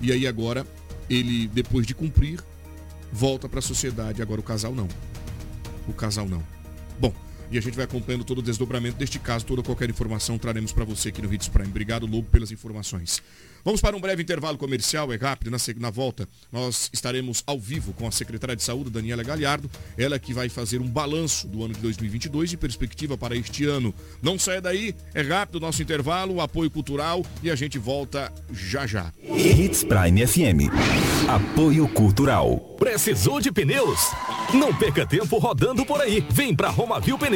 E aí agora, ele, depois de cumprir, volta para a sociedade. Agora o casal não. O casal não. Bom, e a gente vai acompanhando todo o desdobramento deste caso. Toda qualquer informação traremos para você aqui no Hits Prime. Obrigado, Lobo, pelas informações. Vamos para um breve intervalo comercial, é rápido. Na, na volta, nós estaremos ao vivo com a secretária de Saúde, Daniela Galhardo. Ela que vai fazer um balanço do ano de 2022 e perspectiva para este ano. Não saia daí, é rápido o nosso intervalo, o apoio cultural e a gente volta já já. Hits Prime FM. Apoio Cultural. Precisou de pneus? Não perca tempo rodando por aí. Vem pra Romavil Pneus.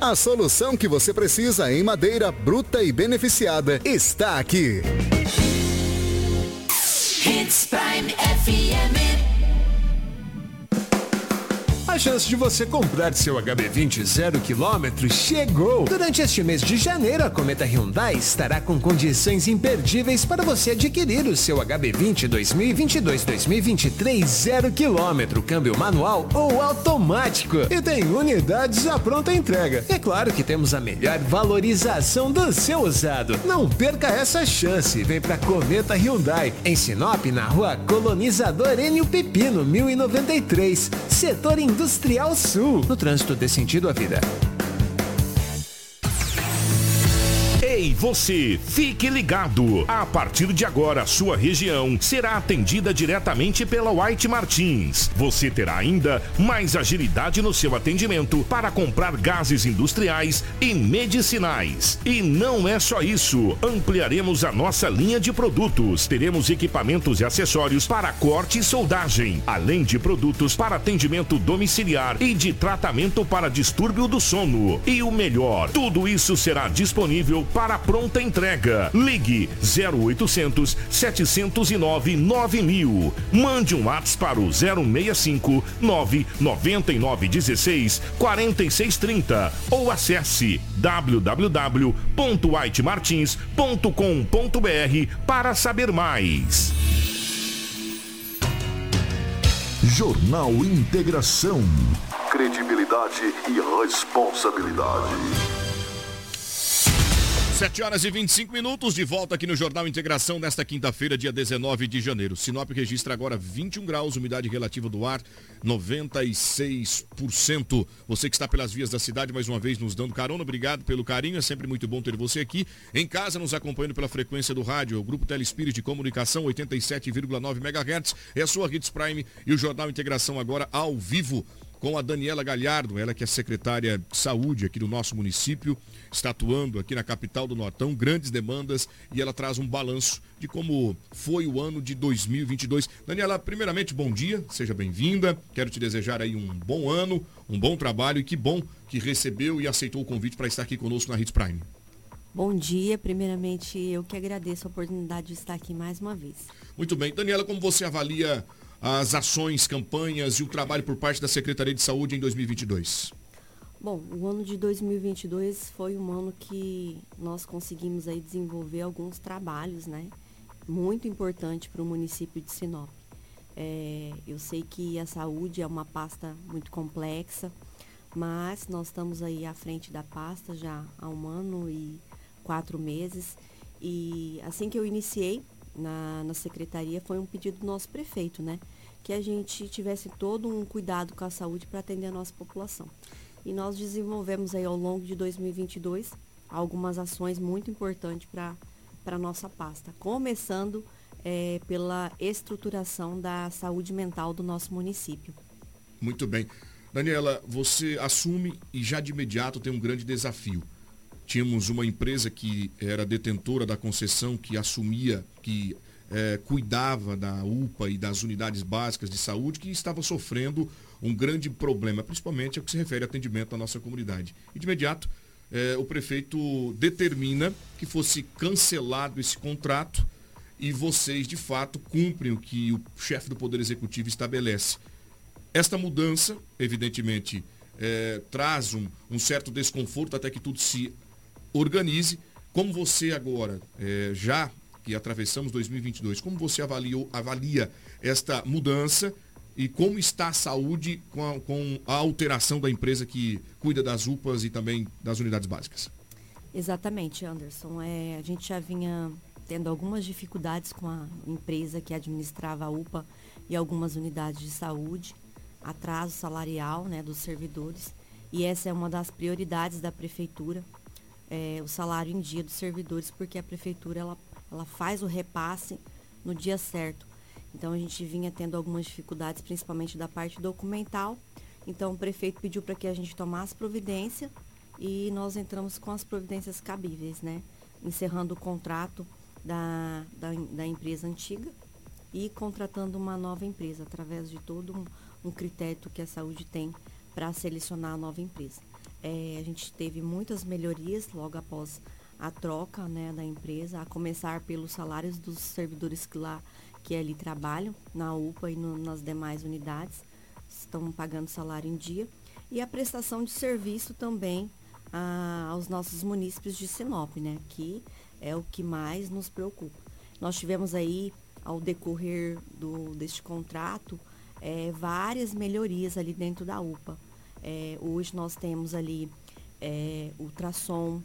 A solução que você precisa em madeira bruta e beneficiada está aqui. Prime FM. A chance de você comprar seu HB20 zero quilômetro chegou! Durante este mês de janeiro, a Cometa Hyundai estará com condições imperdíveis para você adquirir o seu HB20 2022-2023 zero quilômetro, câmbio manual ou automático. E tem unidades à pronta entrega. É claro que temos a melhor valorização do seu usado. Não perca essa chance. Vem pra Cometa Hyundai, em Sinop, na rua Colonizador Enio Pepino, 1093, setor Industrial Sul. No trânsito dê sentido à vida. Você, fique ligado. A partir de agora, sua região será atendida diretamente pela White Martins. Você terá ainda mais agilidade no seu atendimento para comprar gases industriais e medicinais. E não é só isso. Ampliaremos a nossa linha de produtos. Teremos equipamentos e acessórios para corte e soldagem, além de produtos para atendimento domiciliar e de tratamento para distúrbio do sono. E o melhor, tudo isso será disponível para pronta entrega. Ligue 0800 709 9000. Mande um WhatsApp para o 065 99916 4630 ou acesse www.whitemartins.com.br para saber mais. Jornal Integração. Credibilidade e responsabilidade. 7 horas e 25 minutos, de volta aqui no Jornal Integração nesta quinta-feira, dia 19 de janeiro. Sinop registra agora 21 graus, umidade relativa do ar 96%. Você que está pelas vias da cidade, mais uma vez nos dando carona, obrigado pelo carinho, é sempre muito bom ter você aqui. Em casa, nos acompanhando pela frequência do rádio, o Grupo Telespírito de Comunicação 87,9 MHz, é a sua Hits Prime e o Jornal Integração agora ao vivo com a Daniela Galhardo, ela que é secretária de saúde aqui do nosso município, está atuando aqui na capital do Nortão, grandes demandas e ela traz um balanço de como foi o ano de 2022. Daniela, primeiramente, bom dia, seja bem-vinda. Quero te desejar aí um bom ano, um bom trabalho e que bom que recebeu e aceitou o convite para estar aqui conosco na Hits Prime. Bom dia, primeiramente eu que agradeço a oportunidade de estar aqui mais uma vez. Muito bem. Daniela, como você avalia as ações, campanhas e o trabalho por parte da Secretaria de Saúde em 2022? Bom, o ano de 2022 foi um ano que nós conseguimos aí desenvolver alguns trabalhos, né? Muito importante para o município de Sinop. É, eu sei que a saúde é uma pasta muito complexa, mas nós estamos aí à frente da pasta já há um ano e quatro meses. E assim que eu iniciei na, na secretaria foi um pedido do nosso prefeito, né? Que a gente tivesse todo um cuidado com a saúde para atender a nossa população. E nós desenvolvemos aí ao longo de 2022 algumas ações muito importantes para a nossa pasta, começando é, pela estruturação da saúde mental do nosso município. Muito bem. Daniela, você assume e já de imediato tem um grande desafio. Tínhamos uma empresa que era detentora da concessão, que assumia, que é, cuidava da UPA e das unidades básicas de saúde que estava sofrendo um grande problema, principalmente ao que se refere ao atendimento à nossa comunidade. E de imediato, é, o prefeito determina que fosse cancelado esse contrato e vocês, de fato, cumprem o que o chefe do Poder Executivo estabelece. Esta mudança, evidentemente, é, traz um, um, certo desconforto até que tudo se organize. Como você agora já que atravessamos 2022, como você avaliou, avalia esta mudança e como está a saúde com a, com a alteração da empresa que cuida das UPAs e também das unidades básicas? Exatamente, Anderson. É, a gente já vinha tendo algumas dificuldades com a empresa que administrava a UPA e algumas unidades de saúde, atraso salarial né, dos servidores. E essa é uma das prioridades da prefeitura, é, o salário em dia dos servidores, porque a prefeitura ela ela faz o repasse no dia certo. Então a gente vinha tendo algumas dificuldades, principalmente da parte documental. Então o prefeito pediu para que a gente tomasse providência e nós entramos com as providências cabíveis, né? Encerrando o contrato da, da, da empresa antiga e contratando uma nova empresa, através de todo um, um critério que a saúde tem para selecionar a nova empresa. É, a gente teve muitas melhorias logo após a troca né, da empresa, a começar pelos salários dos servidores que lá que ali trabalham, na UPA e no, nas demais unidades, estão pagando salário em dia, e a prestação de serviço também a, aos nossos munícipes de Sinop, né, que é o que mais nos preocupa. Nós tivemos aí, ao decorrer do, deste contrato, é, várias melhorias ali dentro da UPA. É, hoje nós temos ali é, ultrassom,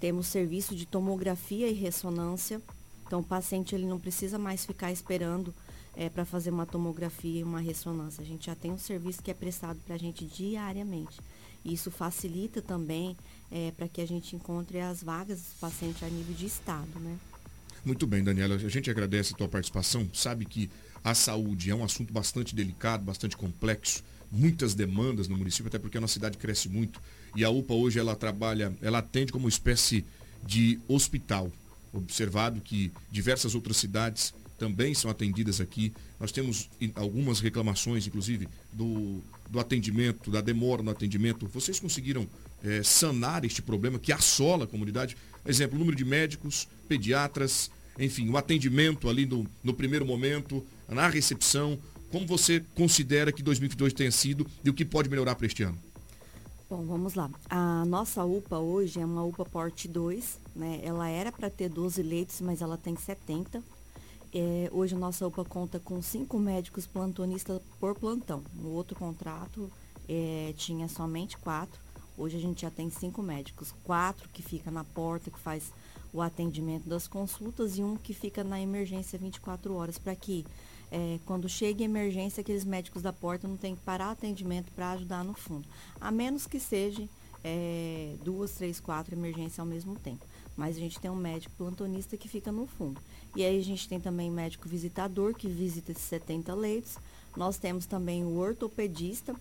temos serviço de tomografia e ressonância. Então o paciente ele não precisa mais ficar esperando é, para fazer uma tomografia e uma ressonância. A gente já tem um serviço que é prestado para a gente diariamente. Isso facilita também é, para que a gente encontre as vagas dos pacientes a nível de estado, né? Muito bem, Daniela. A gente agradece a tua participação. Sabe que a saúde é um assunto bastante delicado, bastante complexo, muitas demandas no município, até porque a nossa cidade cresce muito. E a UPA hoje ela trabalha, ela atende como espécie de hospital. Observado que diversas outras cidades também são atendidas aqui. Nós temos algumas reclamações, inclusive, do, do atendimento, da demora no atendimento. Vocês conseguiram é, sanar este problema que assola a comunidade? Exemplo, número de médicos, pediatras, enfim, o atendimento ali no, no primeiro momento, na recepção. Como você considera que 2022 tenha sido e o que pode melhorar para este ano? Bom, vamos lá. A nossa UPA hoje é uma UPA Porte 2, né? Ela era para ter 12 leitos, mas ela tem 70. É, hoje a nossa UPA conta com cinco médicos plantonistas por plantão. No outro contrato é, tinha somente quatro. Hoje a gente já tem cinco médicos, quatro que fica na porta, que faz o atendimento das consultas e um que fica na emergência 24 horas, para que é, quando chega em emergência, aqueles médicos da porta não tem que parar atendimento para ajudar no fundo. A menos que seja é, duas, três, quatro emergências ao mesmo tempo. Mas a gente tem um médico plantonista que fica no fundo. E aí a gente tem também médico visitador, que visita esses 70 leitos. Nós temos também o ortopedista,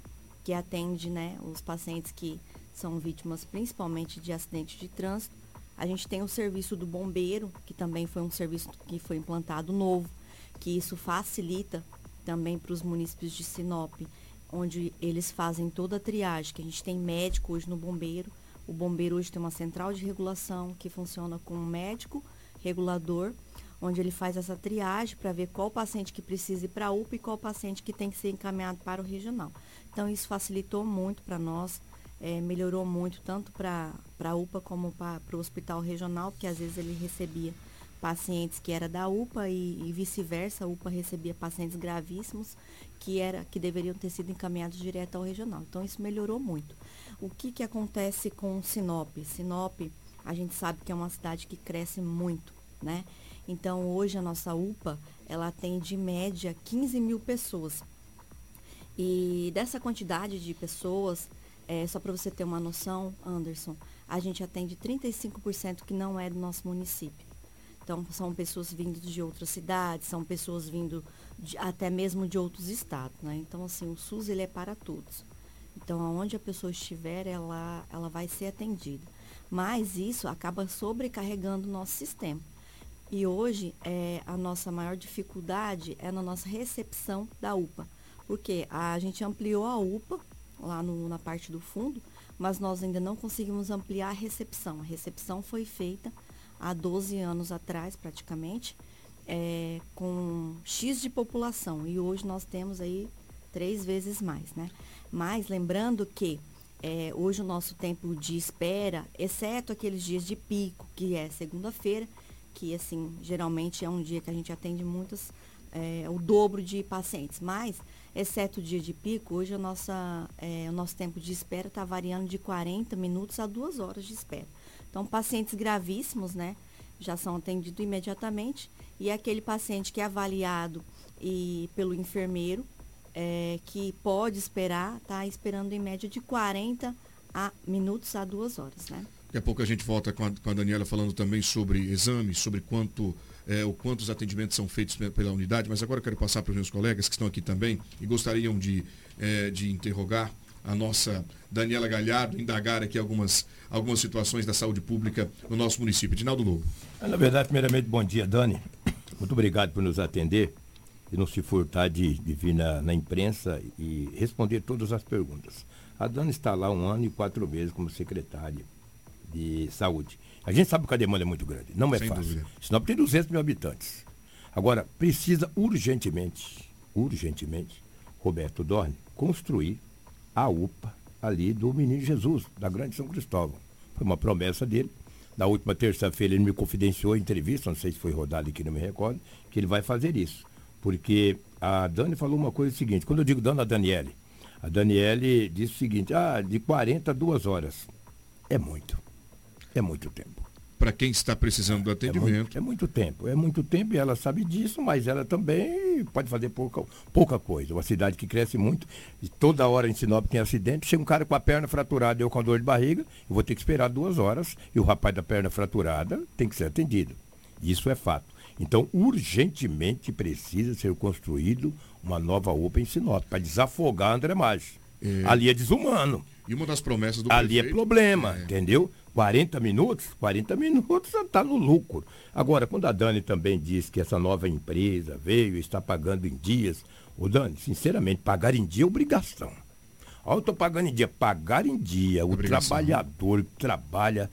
que atende né, os pacientes que são vítimas principalmente de acidente de trânsito. A gente tem o serviço do bombeiro, que também foi um serviço que foi implantado novo que isso facilita também para os municípios de Sinop, onde eles fazem toda a triagem, que a gente tem médico hoje no bombeiro. O bombeiro hoje tem uma central de regulação que funciona com um médico regulador, onde ele faz essa triagem para ver qual paciente que precisa ir para a UPA e qual paciente que tem que ser encaminhado para o regional. Então isso facilitou muito para nós, é, melhorou muito tanto para a UPA como para o hospital regional, porque às vezes ele recebia pacientes que era da UPA e, e vice-versa, a UPA recebia pacientes gravíssimos que, era, que deveriam ter sido encaminhados direto ao regional. Então isso melhorou muito. O que, que acontece com Sinop? Sinop, a gente sabe que é uma cidade que cresce muito, né? Então hoje a nossa UPA, ela tem de média 15 mil pessoas. E dessa quantidade de pessoas, é, só para você ter uma noção, Anderson, a gente atende 35% que não é do nosso município. Então, são pessoas vindo de outras cidades, são pessoas vindo de, até mesmo de outros estados, né? Então, assim, o SUS, ele é para todos. Então, aonde a pessoa estiver, ela, ela vai ser atendida. Mas isso acaba sobrecarregando o nosso sistema. E hoje, é, a nossa maior dificuldade é na nossa recepção da UPA. Porque a gente ampliou a UPA, lá no, na parte do fundo, mas nós ainda não conseguimos ampliar a recepção. A recepção foi feita há 12 anos atrás, praticamente, é, com X de população. E hoje nós temos aí três vezes mais, né? Mas lembrando que é, hoje o nosso tempo de espera, exceto aqueles dias de pico, que é segunda-feira, que assim, geralmente é um dia que a gente atende muitas, é, o dobro de pacientes. Mas, exceto o dia de pico, hoje a nossa, é, o nosso tempo de espera está variando de 40 minutos a duas horas de espera. Então, pacientes gravíssimos, né, já são atendidos imediatamente. E aquele paciente que é avaliado e pelo enfermeiro, é, que pode esperar, está esperando em média de 40 a minutos a duas horas, né? Daqui a pouco a gente volta com a, com a Daniela falando também sobre exames, sobre quanto é, o quantos atendimentos são feitos pela unidade, mas agora eu quero passar para os meus colegas que estão aqui também e gostariam de, é, de interrogar a nossa Daniela Galhardo, indagar aqui algumas, algumas situações da saúde pública no nosso município. Dinaldo Lobo. É, na verdade, primeiramente, bom dia, Dani. Muito obrigado por nos atender e não se furtar de, de vir na, na, imprensa e responder todas as perguntas. A Dani está lá um ano e quatro meses como secretária de saúde. A gente sabe que a demanda é muito grande, não é Sem fácil. Dúvida. Senão tem 200 mil habitantes. Agora, precisa urgentemente, urgentemente, Roberto Dorne, construir a UPA ali do Menino Jesus, da Grande São Cristóvão. Foi uma promessa dele. Na última terça-feira ele me confidenciou em entrevista, não sei se foi rodado aqui, não me recordo, que ele vai fazer isso. Porque a Dani falou uma coisa seguinte, quando eu digo Dana Daniele, a Daniele disse o seguinte, ah, de 40 a 2 horas. É muito. É muito tempo para quem está precisando do atendimento. É muito, é muito, tempo, é muito tempo e ela sabe disso, mas ela também pode fazer pouca, pouca coisa. Uma cidade que cresce muito, e toda hora em Sinop tem acidente, chega um cara com a perna fraturada e eu com dor de barriga, eu vou ter que esperar duas horas e o rapaz da perna fraturada tem que ser atendido. Isso é fato. Então, urgentemente precisa ser construído uma nova UPA em Sinop, para desafogar a André Maggi. É... Ali é desumano. E uma das promessas do Ali é prefeito, é problema, é... entendeu? 40 minutos, 40 minutos está no lucro. Agora, quando a Dani também diz que essa nova empresa veio e está pagando em dias, o Dani, sinceramente, pagar em dia é obrigação. Olha, eu estou pagando em dia. Pagar em dia, o obrigação. trabalhador que trabalha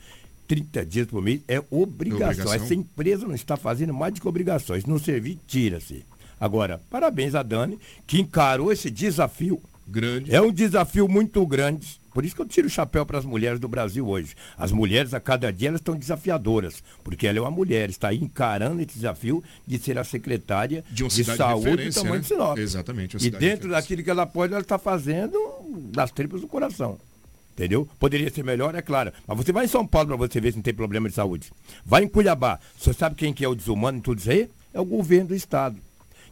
30 dias por mês é obrigação. obrigação. Essa empresa não está fazendo mais do que obrigações. Não servir, tira-se. Agora, parabéns a Dani, que encarou esse desafio. Grande. É um desafio muito grande por isso que eu tiro o chapéu para as mulheres do Brasil hoje. As mulheres, a cada dia, elas estão desafiadoras, porque ela é uma mulher, está aí encarando esse desafio de ser a secretária de, de saúde do tamanho né? de Sinop. Exatamente. E dentro daquilo que ela pode, ela está fazendo das tripas do coração. Entendeu? Poderia ser melhor, é claro. Mas você vai em São Paulo para você ver se não tem problema de saúde. Vai em Cuiabá. Você sabe quem que é o desumano em tudo isso aí? É o governo do estado.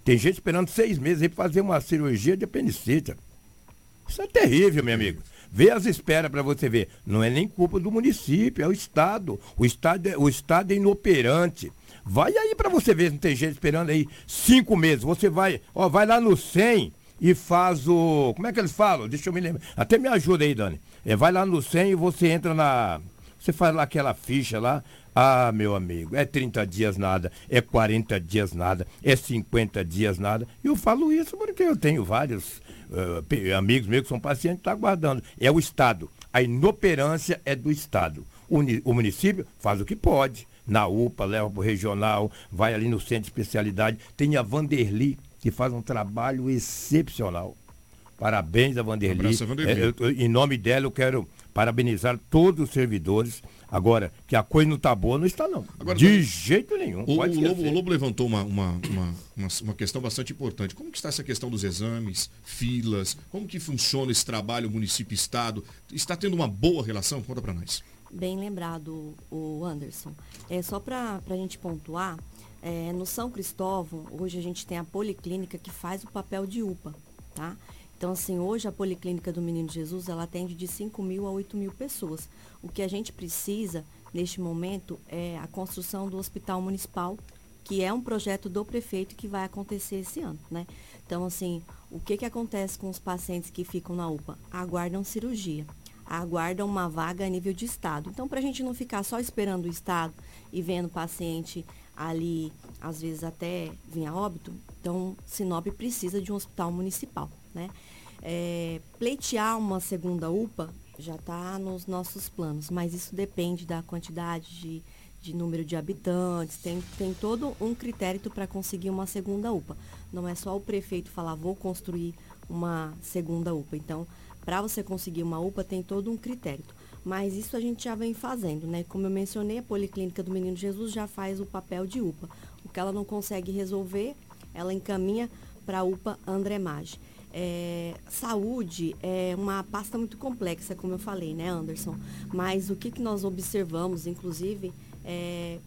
Tem gente esperando seis meses para fazer uma cirurgia de apendicite. Isso é terrível, meu amigo. Vê as esperas para você ver. Não é nem culpa do município, é o Estado. O Estado é, o estado é inoperante. Vai aí para você ver não tem gente esperando aí cinco meses. Você vai, ó, vai lá no 100 e faz o. Como é que eles falam? Deixa eu me lembrar. Até me ajuda aí, Dani. É, vai lá no 100 e você entra na. Você faz lá aquela ficha lá. Ah, meu amigo, é 30 dias nada, é 40 dias nada, é 50 dias nada. Eu falo isso porque eu tenho vários uh, amigos meus que são pacientes que estão tá aguardando. É o Estado. A inoperância é do Estado. O, o município faz o que pode. Na UPA, leva para o regional, vai ali no centro de especialidade. Tem a Vanderli, que faz um trabalho excepcional. Parabéns a Vanderli. Um Vanderli. É, eu, em nome dela, eu quero parabenizar todos os servidores. Agora, que a coisa não está boa, não está não. Agora, de jeito nenhum. O, o, Lobo, o, Lobo, levantou uma, uma, uma, uma, uma questão bastante importante. Como que está essa questão dos exames, filas? Como que funciona esse trabalho município-estado? Está tendo uma boa relação? Conta para nós. Bem lembrado, o Anderson. É só para a gente pontuar, é, no São Cristóvão, hoje a gente tem a policlínica que faz o papel de UPA, tá? Então, assim, hoje a Policlínica do Menino Jesus, ela atende de 5 mil a 8 mil pessoas. O que a gente precisa, neste momento, é a construção do Hospital Municipal, que é um projeto do prefeito que vai acontecer esse ano, né? Então, assim, o que, que acontece com os pacientes que ficam na UPA? Aguardam cirurgia, aguardam uma vaga a nível de Estado. Então, para a gente não ficar só esperando o Estado e vendo o paciente ali, às vezes até vir a óbito, então Sinop precisa de um hospital municipal, né? É, pleitear uma segunda UPA já está nos nossos planos, mas isso depende da quantidade de, de número de habitantes, tem, tem todo um critério para conseguir uma segunda UPA. Não é só o prefeito falar, vou construir uma segunda UPA. Então, para você conseguir uma UPA, tem todo um critério. Mas isso a gente já vem fazendo, né? Como eu mencionei, a Policlínica do Menino Jesus já faz o papel de UPA. O que ela não consegue resolver, ela encaminha para a UPA André Maggi. É, saúde é uma pasta muito complexa, como eu falei, né, Anderson? Mas o que, que nós observamos, inclusive, é,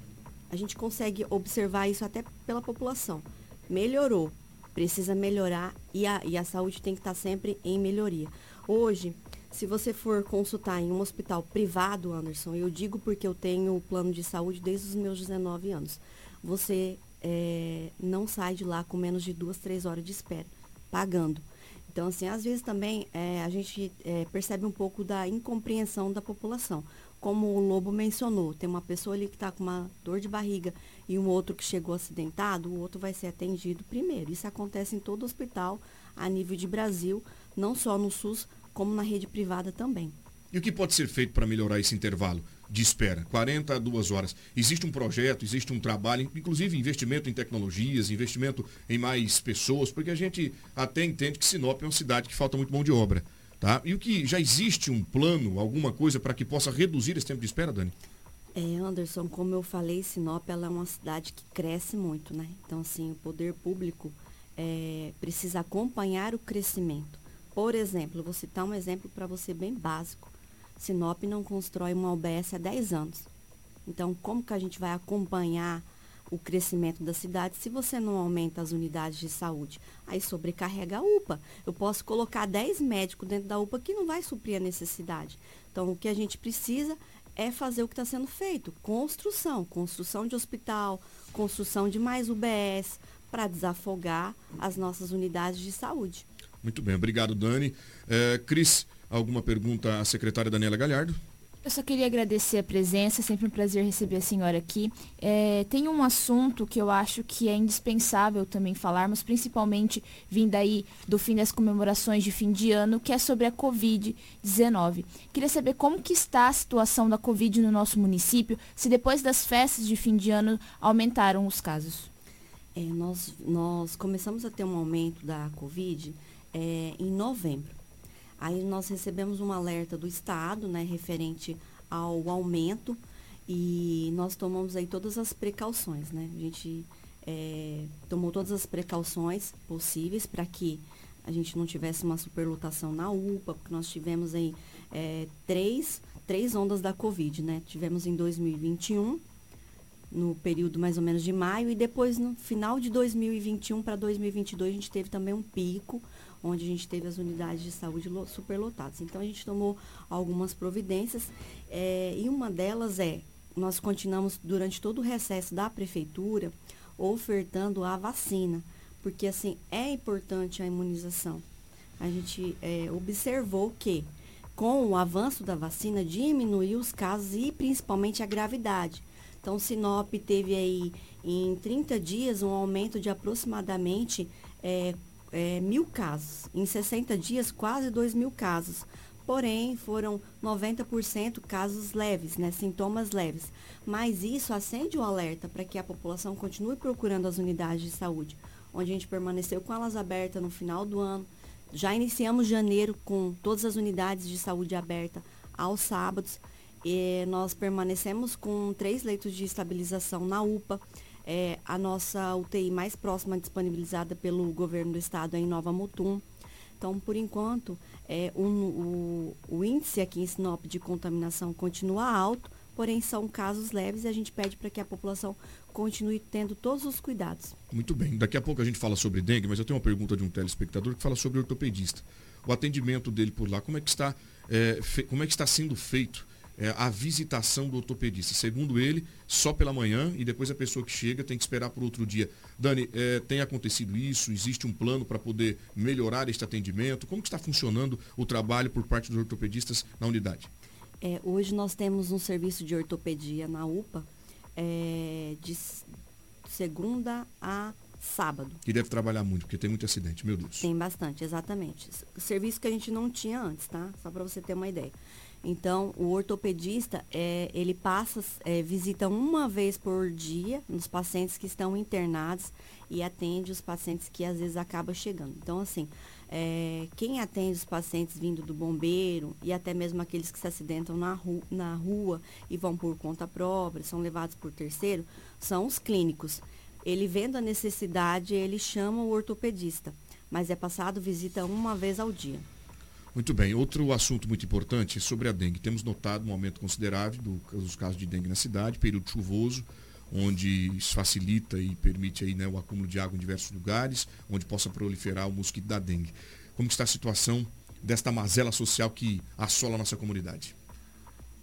a gente consegue observar isso até pela população. Melhorou, precisa melhorar e a, e a saúde tem que estar sempre em melhoria. Hoje, se você for consultar em um hospital privado, Anderson, eu digo porque eu tenho plano de saúde desde os meus 19 anos, você é, não sai de lá com menos de duas, três horas de espera, pagando. Então, assim, às vezes também é, a gente é, percebe um pouco da incompreensão da população. Como o Lobo mencionou, tem uma pessoa ali que está com uma dor de barriga e um outro que chegou acidentado, o outro vai ser atendido primeiro. Isso acontece em todo hospital a nível de Brasil, não só no SUS, como na rede privada também. E o que pode ser feito para melhorar esse intervalo de espera? 40 a 2 horas. Existe um projeto, existe um trabalho, inclusive investimento em tecnologias, investimento em mais pessoas, porque a gente até entende que Sinop é uma cidade que falta muito mão de obra. Tá? E o que já existe um plano, alguma coisa para que possa reduzir esse tempo de espera, Dani? É, Anderson, como eu falei, Sinop é uma cidade que cresce muito, né? Então, assim, o poder público é, precisa acompanhar o crescimento. Por exemplo, vou citar um exemplo para você bem básico. Sinop não constrói uma UBS há 10 anos. Então, como que a gente vai acompanhar o crescimento da cidade se você não aumenta as unidades de saúde? Aí sobrecarrega a UPA. Eu posso colocar 10 médicos dentro da UPA que não vai suprir a necessidade. Então, o que a gente precisa é fazer o que está sendo feito. Construção. Construção de hospital, construção de mais UBS, para desafogar as nossas unidades de saúde. Muito bem, obrigado, Dani. É, Cris, alguma pergunta à secretária Daniela Galhardo? Eu só queria agradecer a presença, é sempre um prazer receber a senhora aqui. É, tem um assunto que eu acho que é indispensável também falarmos, principalmente vindo aí do fim das comemorações de fim de ano, que é sobre a Covid-19. Queria saber como que está a situação da Covid no nosso município, se depois das festas de fim de ano aumentaram os casos. É, nós, nós começamos a ter um aumento da Covid é, em novembro. Aí nós recebemos um alerta do Estado, né, referente ao aumento e nós tomamos aí todas as precauções, né? A gente é, tomou todas as precauções possíveis para que a gente não tivesse uma superlotação na UPA, porque nós tivemos aí é, três, três ondas da Covid, né? Tivemos em 2021, no período mais ou menos de maio, e depois no final de 2021 para 2022 a gente teve também um pico, onde a gente teve as unidades de saúde superlotadas. Então a gente tomou algumas providências é, e uma delas é, nós continuamos durante todo o recesso da prefeitura ofertando a vacina, porque assim é importante a imunização. A gente é, observou que com o avanço da vacina diminuiu os casos e principalmente a gravidade. Então, Sinop teve aí em 30 dias um aumento de aproximadamente é, é, mil casos. Em 60 dias, quase 2 mil casos. Porém, foram 90% casos leves, né, sintomas leves. Mas isso acende o alerta para que a população continue procurando as unidades de saúde, onde a gente permaneceu com elas abertas no final do ano. Já iniciamos janeiro com todas as unidades de saúde abertas aos sábados. E nós permanecemos com três leitos de estabilização na UPA. É, a nossa UTI mais próxima disponibilizada pelo governo do estado é em Nova Mutum. Então, por enquanto, é, um, o, o índice aqui em Sinop de contaminação continua alto, porém são casos leves e a gente pede para que a população continue tendo todos os cuidados. Muito bem. Daqui a pouco a gente fala sobre dengue, mas eu tenho uma pergunta de um telespectador que fala sobre ortopedista. O atendimento dele por lá, como é que está, é, como é que está sendo feito? É, a visitação do ortopedista. Segundo ele, só pela manhã e depois a pessoa que chega tem que esperar por outro dia. Dani, é, tem acontecido isso? Existe um plano para poder melhorar este atendimento? Como está funcionando o trabalho por parte dos ortopedistas na unidade? É, hoje nós temos um serviço de ortopedia na UPA é, de segunda a sábado. Que deve trabalhar muito, porque tem muito acidente, meu Deus. Tem bastante, exatamente. Serviço que a gente não tinha antes, tá? Só para você ter uma ideia. Então, o ortopedista, é, ele passa, é, visita uma vez por dia nos pacientes que estão internados e atende os pacientes que às vezes acabam chegando. Então, assim, é, quem atende os pacientes vindo do bombeiro e até mesmo aqueles que se acidentam na, ru na rua e vão por conta própria, são levados por terceiro, são os clínicos. Ele vendo a necessidade, ele chama o ortopedista, mas é passado visita uma vez ao dia. Muito bem. Outro assunto muito importante é sobre a dengue. Temos notado um aumento considerável dos casos de dengue na cidade, período chuvoso, onde isso facilita e permite aí, né, o acúmulo de água em diversos lugares, onde possa proliferar o mosquito da dengue. Como está a situação desta mazela social que assola a nossa comunidade?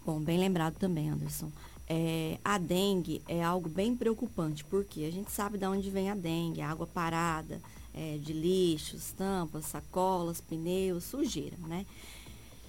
Bom, bem lembrado também, Anderson. É, a dengue é algo bem preocupante, porque a gente sabe de onde vem a dengue, água parada, é, de lixos, tampas, sacolas, pneus, sujeira, né?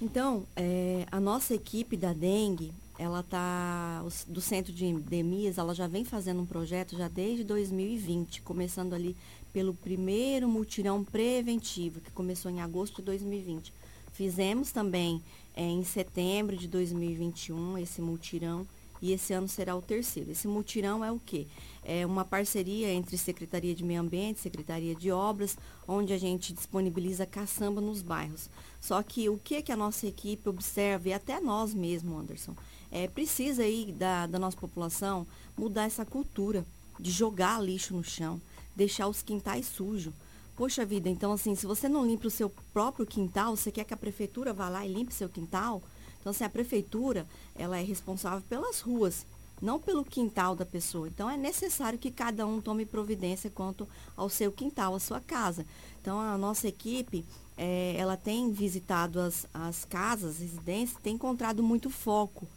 Então, é, a nossa equipe da dengue, ela tá do centro de endemias, ela já vem fazendo um projeto já desde 2020, começando ali pelo primeiro mutirão preventivo, que começou em agosto de 2020. Fizemos também é, em setembro de 2021 esse mutirão e esse ano será o terceiro. Esse mutirão é o quê? É uma parceria entre Secretaria de Meio Ambiente, Secretaria de Obras, onde a gente disponibiliza caçamba nos bairros. Só que o que, que a nossa equipe observa, e até nós mesmo, Anderson, é, precisa aí da, da nossa população mudar essa cultura de jogar lixo no chão, deixar os quintais sujos. Poxa vida, então assim, se você não limpa o seu próprio quintal, você quer que a prefeitura vá lá e limpe seu quintal? Então, assim, a prefeitura, ela é responsável pelas ruas, não pelo quintal da pessoa. Então, é necessário que cada um tome providência quanto ao seu quintal, à sua casa. Então, a nossa equipe, é, ela tem visitado as, as casas, residências, tem encontrado muito foco.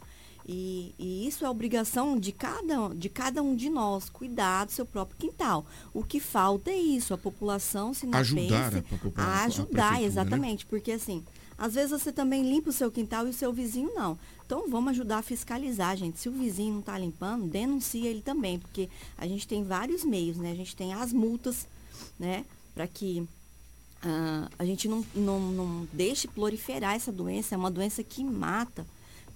E, e, isso é obrigação de cada, de cada um de nós, cuidar do seu próprio quintal. O que falta é isso, a população se não ajudar pense, a, a, a ajudar, né? exatamente, né? porque assim, às vezes você também limpa o seu quintal e o seu vizinho não. Então vamos ajudar a fiscalizar, gente. Se o vizinho não está limpando, denuncia ele também, porque a gente tem vários meios, né? A gente tem as multas, né? Para que uh, a gente não, não, não deixe proliferar essa doença. É uma doença que mata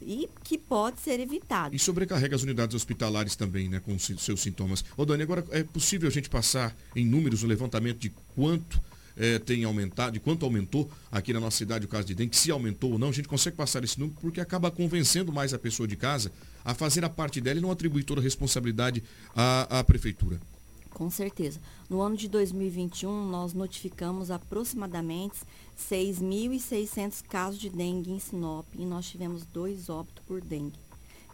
e que pode ser evitada. E sobrecarrega as unidades hospitalares também, né, com seus sintomas. Ô Dani, agora é possível a gente passar em números o um levantamento de quanto é, tem aumentado, de quanto aumentou aqui na nossa cidade o caso de dengue, se aumentou ou não, a gente consegue passar esse número porque acaba convencendo mais a pessoa de casa a fazer a parte dela e não atribuir toda a responsabilidade à, à prefeitura. Com certeza. No ano de 2021, nós notificamos aproximadamente 6.600 casos de dengue em Sinop e nós tivemos dois óbitos por dengue.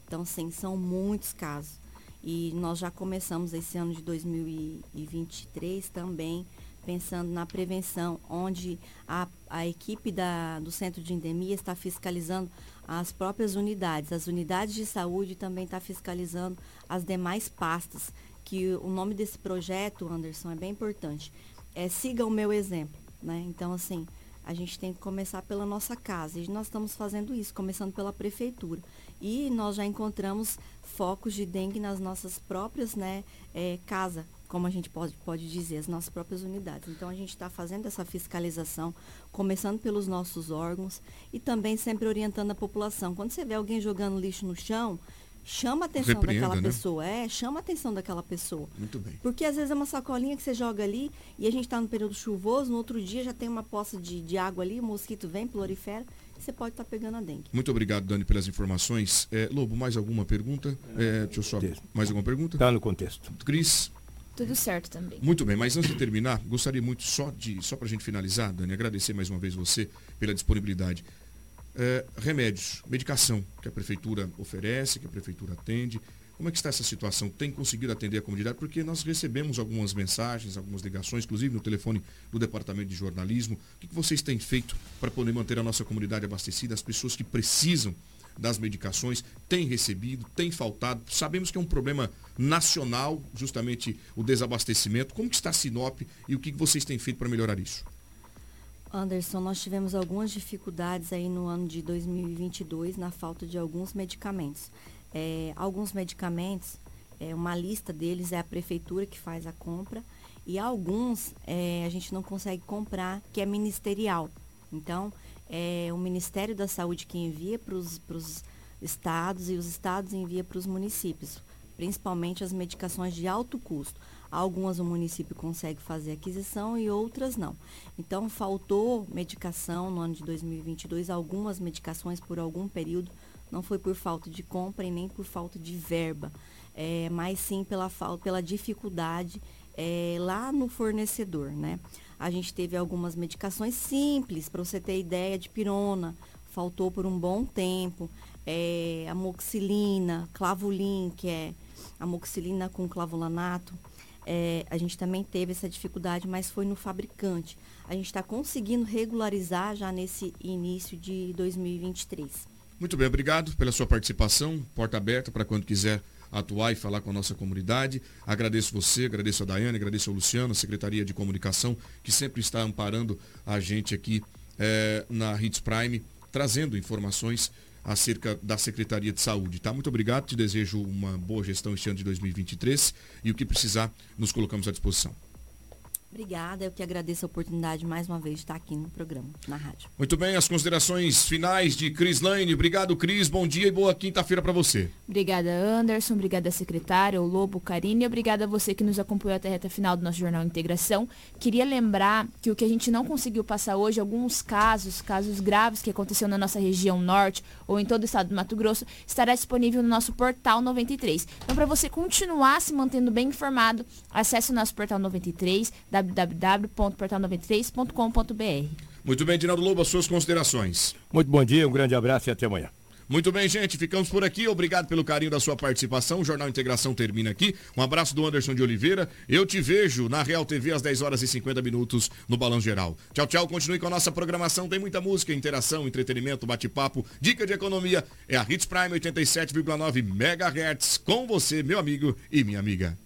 Então, sim, são muitos casos. E nós já começamos esse ano de 2023 também pensando na prevenção, onde a, a equipe da, do centro de endemia está fiscalizando as próprias unidades. As unidades de saúde também está fiscalizando as demais pastas. Que o nome desse projeto, Anderson, é bem importante. É Siga o Meu Exemplo. Né? Então, assim, a gente tem que começar pela nossa casa. E nós estamos fazendo isso, começando pela prefeitura. E nós já encontramos focos de dengue nas nossas próprias né, é, casa, como a gente pode, pode dizer, as nossas próprias unidades. Então a gente está fazendo essa fiscalização, começando pelos nossos órgãos e também sempre orientando a população. Quando você vê alguém jogando lixo no chão, chama a atenção Repreenda, daquela né? pessoa. É, chama a atenção daquela pessoa. Muito bem. Porque às vezes é uma sacolinha que você joga ali e a gente está no período chuvoso, no outro dia já tem uma poça de, de água ali, o mosquito vem, prolifera, você pode estar pegando a dengue. Muito obrigado, Dani, pelas informações. É, Lobo, mais alguma pergunta? É, deixa eu só. Mais alguma pergunta? Está no contexto. Cris? Tudo certo também. Muito bem, mas antes de terminar, gostaria muito só de, só para a gente finalizar, Dani, agradecer mais uma vez você pela disponibilidade. É, remédios, medicação que a prefeitura oferece, que a prefeitura atende. Como é que está essa situação? Tem conseguido atender a comunidade? Porque nós recebemos algumas mensagens, algumas ligações, inclusive no telefone do Departamento de Jornalismo. O que vocês têm feito para poder manter a nossa comunidade abastecida, as pessoas que precisam das medicações, têm recebido, têm faltado. Sabemos que é um problema nacional, justamente o desabastecimento. Como que está a Sinop e o que que vocês têm feito para melhorar isso? Anderson, nós tivemos algumas dificuldades aí no ano de 2022 na falta de alguns medicamentos. É, alguns medicamentos, é, uma lista deles é a prefeitura que faz a compra e alguns é, a gente não consegue comprar, que é ministerial. Então, é o Ministério da Saúde que envia para os estados e os estados envia para os municípios, principalmente as medicações de alto custo. Algumas o município consegue fazer aquisição e outras não. Então, faltou medicação no ano de 2022, algumas medicações por algum período, não foi por falta de compra e nem por falta de verba, é, mas sim pela, pela dificuldade é, lá no fornecedor, né? A gente teve algumas medicações simples, para você ter ideia, de pirona, faltou por um bom tempo, é, amoxilina, clavulin, que é amoxilina com clavulanato, é, a gente também teve essa dificuldade, mas foi no fabricante. A gente está conseguindo regularizar já nesse início de 2023. Muito bem, obrigado pela sua participação. Porta aberta para quando quiser atuar e falar com a nossa comunidade. Agradeço você, agradeço a Daiane, agradeço ao Luciano, a Secretaria de Comunicação, que sempre está amparando a gente aqui eh, na Hits Prime, trazendo informações acerca da Secretaria de Saúde. Tá? Muito obrigado, te desejo uma boa gestão este ano de 2023 e o que precisar, nos colocamos à disposição. Obrigada, eu que agradeço a oportunidade mais uma vez de estar aqui no programa, na rádio. Muito bem, as considerações finais de Cris Lane. Obrigado, Cris. Bom dia e boa quinta-feira para você. Obrigada, Anderson. Obrigada, secretária, o Lobo, Karine. E obrigada a você que nos acompanhou até a reta final do nosso Jornal Integração. Queria lembrar que o que a gente não conseguiu passar hoje, alguns casos, casos graves que aconteceu na nossa região norte ou em todo o estado do Mato Grosso, estará disponível no nosso Portal 93. Então, para você continuar se mantendo bem informado, acesse o nosso Portal 93, www.portal93.com.br. Muito bem, Dinaldo Lobo, as suas considerações. Muito bom dia, um grande abraço e até amanhã. Muito bem, gente, ficamos por aqui. Obrigado pelo carinho da sua participação. O Jornal Integração termina aqui. Um abraço do Anderson de Oliveira. Eu te vejo na Real TV às 10 horas e 50 minutos no Balão Geral. Tchau, tchau. Continue com a nossa programação. Tem muita música, interação, entretenimento, bate-papo, dica de economia. É a Hits Prime 87,9 MHz com você, meu amigo e minha amiga.